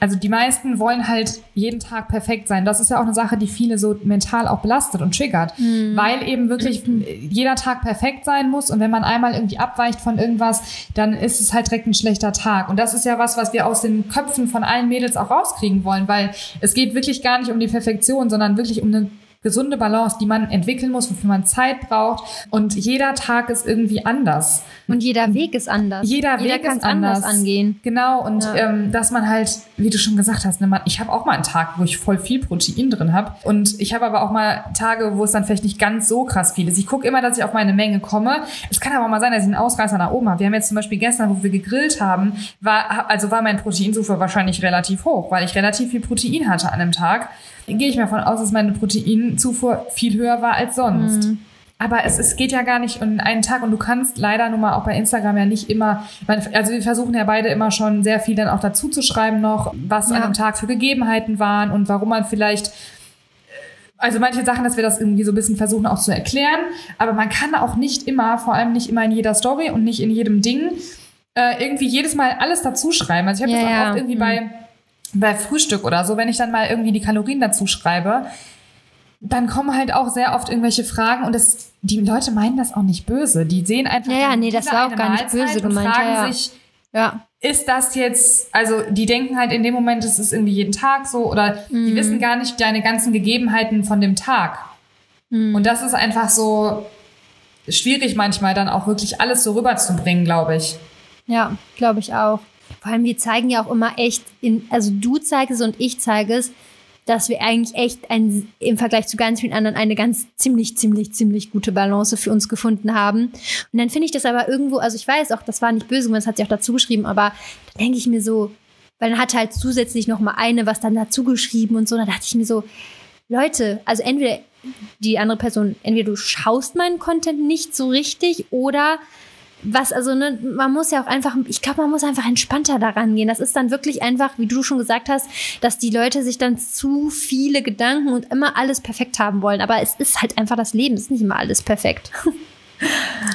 also die meisten wollen halt jeden Tag perfekt sein. Das ist ja auch eine Sache, die viele so mental auch belastet und triggert, Mhm. weil eben wirklich jeder Tag perfekt sein muss und wenn man einmal irgendwie abweicht von irgendwas, dann ist es halt direkt ein schlechter Tag. Und das ist ja was, was wir aus den Köpfen von allen Mädels auch rauskriegen wollen, weil es geht wirklich gar nicht um die Perfektion, sondern wirklich um eine gesunde Balance, die man entwickeln muss, wofür man Zeit braucht. Und jeder Tag ist irgendwie anders. Und jeder Weg ist anders. Jeder, jeder Weg kann ist anders anders angehen. Genau, und Ja. ähm, dass man halt, wie du schon gesagt hast, ne, man, ich habe auch mal einen Tag, wo ich voll viel Protein drin habe. Und ich habe aber auch mal Tage, wo es dann vielleicht nicht ganz so krass viel ist. Ich gucke immer, dass ich auf meine Menge komme. Es kann aber auch mal sein, dass ich einen Ausreißer nach oben habe. Wir haben jetzt zum Beispiel gestern, wo wir gegrillt haben, war, also war mein Proteinsuche wahrscheinlich relativ hoch, weil ich relativ viel Protein hatte an einem Tag. Gehe ich mal von aus, dass meine Proteinzufuhr viel höher war als sonst. Aber es, es geht ja gar nicht um einen Tag und du kannst leider nun mal auch bei Instagram ja nicht immer, also wir versuchen ja beide immer schon sehr viel dann auch dazu zu schreiben noch, was Ja. an einem Tag für Gegebenheiten waren und warum man vielleicht, also manche Sachen, dass wir das irgendwie so ein bisschen versuchen auch zu erklären, aber man kann auch nicht immer, vor allem nicht immer in jeder Story und nicht in jedem Ding, äh, irgendwie jedes Mal alles dazu schreiben. Also ich habe Ja, das auch oft irgendwie Mhm. bei, bei Frühstück oder so, wenn ich dann mal irgendwie die Kalorien dazu schreibe, dann kommen halt auch sehr oft irgendwelche Fragen und das, die Leute meinen das auch nicht böse. Die sehen einfach Ja, ja, nee, das war auch gar nicht böse und gemeint, Fragen ja, ja. sich, Ja. ist das jetzt, also die denken halt in dem Moment, es ist irgendwie jeden Tag so oder Mhm. die wissen gar nicht deine ganzen Gegebenheiten von dem Tag. Mhm. Und das ist einfach so schwierig manchmal dann auch wirklich alles so rüberzubringen, glaube ich. Ja, glaube ich auch. Vor allem, wir zeigen ja auch immer echt, in, also du zeigst es und ich zeige es, dass wir eigentlich echt ein, im Vergleich zu ganz vielen anderen eine ganz ziemlich, ziemlich, ziemlich gute Balance für uns gefunden haben. Und dann finde ich das aber irgendwo, also ich weiß auch, das war nicht böse, das hat sie auch dazu geschrieben, aber da denke ich mir so, weil dann hat halt zusätzlich noch mal eine was dann dazu geschrieben und so, da dachte ich mir so, Leute, also entweder die andere Person, entweder du schaust meinen Content nicht so richtig oder was, also ne, man muss ja auch einfach, ich glaube, man muss einfach entspannter daran gehen. Das ist dann wirklich einfach, wie du schon gesagt hast, dass die Leute sich dann zu viele Gedanken und immer alles perfekt haben wollen. Aber es ist halt einfach das Leben, es ist nicht immer alles perfekt.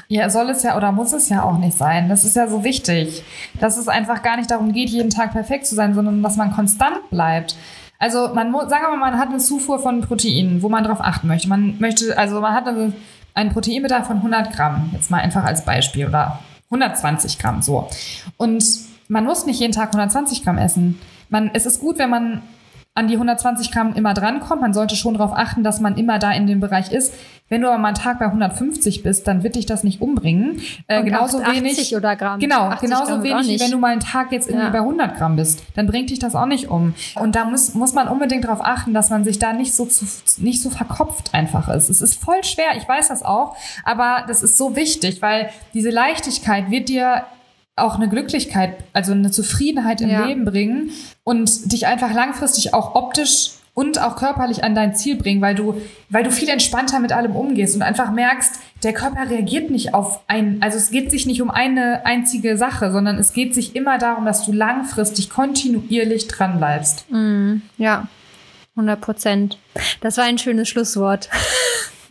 Ja, soll es ja oder muss es ja auch nicht sein. Das ist ja so wichtig, dass es einfach gar nicht darum geht, jeden Tag perfekt zu sein, sondern dass man konstant bleibt. Also man muss, sagen wir mal, man hat eine Zufuhr von Proteinen, wo man drauf achten möchte. Man möchte, also man hat also einen Proteinbedarf von 100 Gramm, jetzt mal einfach als Beispiel, oder 120 Gramm, so. Und man muss nicht jeden Tag 120 Gramm essen. Man, es ist gut, wenn man an die 120 Gramm immer drankommt. Man sollte schon darauf achten, dass man immer da in dem Bereich ist. Wenn du aber mal einen Tag bei 150 bist, dann wird dich das nicht umbringen. Äh, genauso 80 wenig. oder Gramm. Genau, 80 genauso Gramm wenig, wie wenn du mal einen Tag jetzt irgendwie Ja. bei 100 Gramm bist. Dann bringt dich das auch nicht um. Und da muss, muss man unbedingt darauf achten, dass man sich da nicht so, zu, nicht so verkopft einfach ist. Es ist voll schwer, ich weiß das auch, aber das ist so wichtig, weil diese Leichtigkeit wird dir auch eine Glücklichkeit, also eine Zufriedenheit im Ja. Leben bringen und dich einfach langfristig auch optisch und auch körperlich an dein Ziel bringen, weil du, weil du viel entspannter mit allem umgehst und einfach merkst, der Körper reagiert nicht auf ein, also es geht sich nicht um eine einzige Sache, sondern es geht sich immer darum, dass du langfristig kontinuierlich dran bleibst. Ja, 100 Prozent. Das war ein schönes Schlusswort.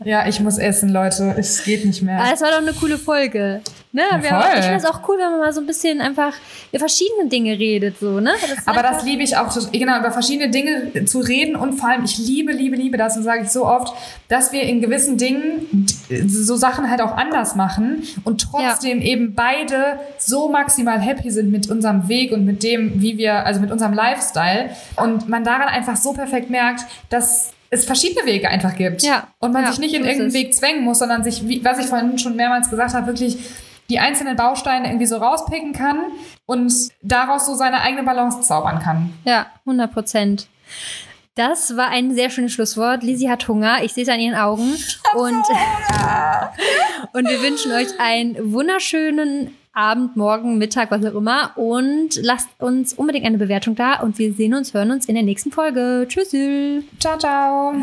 Ja, ich muss essen, Leute. Es geht nicht mehr. Aber es war doch eine coole Folge. Ne? Haben, voll. ich finde es auch cool, wenn man mal so ein bisschen einfach über verschiedene Dinge redet. So, ne? Das Aber das liebe ich auch, genau, über verschiedene Dinge zu reden und vor allem, ich liebe, liebe, liebe das und sage ich so oft, dass wir in gewissen Dingen so Sachen halt auch anders machen und trotzdem eben beide so maximal happy sind mit unserem Weg und mit dem, wie wir, also mit unserem Lifestyle und man daran einfach so perfekt merkt, dass es verschiedene Wege einfach gibt. Ja. Und man Ja, sich nicht in irgendeinen. Weg zwängen muss, sondern sich, wie, was ich vorhin schon mehrmals gesagt habe, wirklich die einzelnen Bausteine irgendwie so rauspicken kann und daraus so seine eigene Balance zaubern kann. Ja, 100 Prozent. Das war ein sehr schönes Schlusswort. Lizzie hat Hunger. Ich sehe es an ihren Augen. Und, und wir wünschen euch einen wunderschönen Abend, Morgen, Mittag, was auch immer. Und lasst uns unbedingt eine Bewertung da. Und wir sehen uns, hören uns in der nächsten Folge. Tschüss. Ciao, ciao.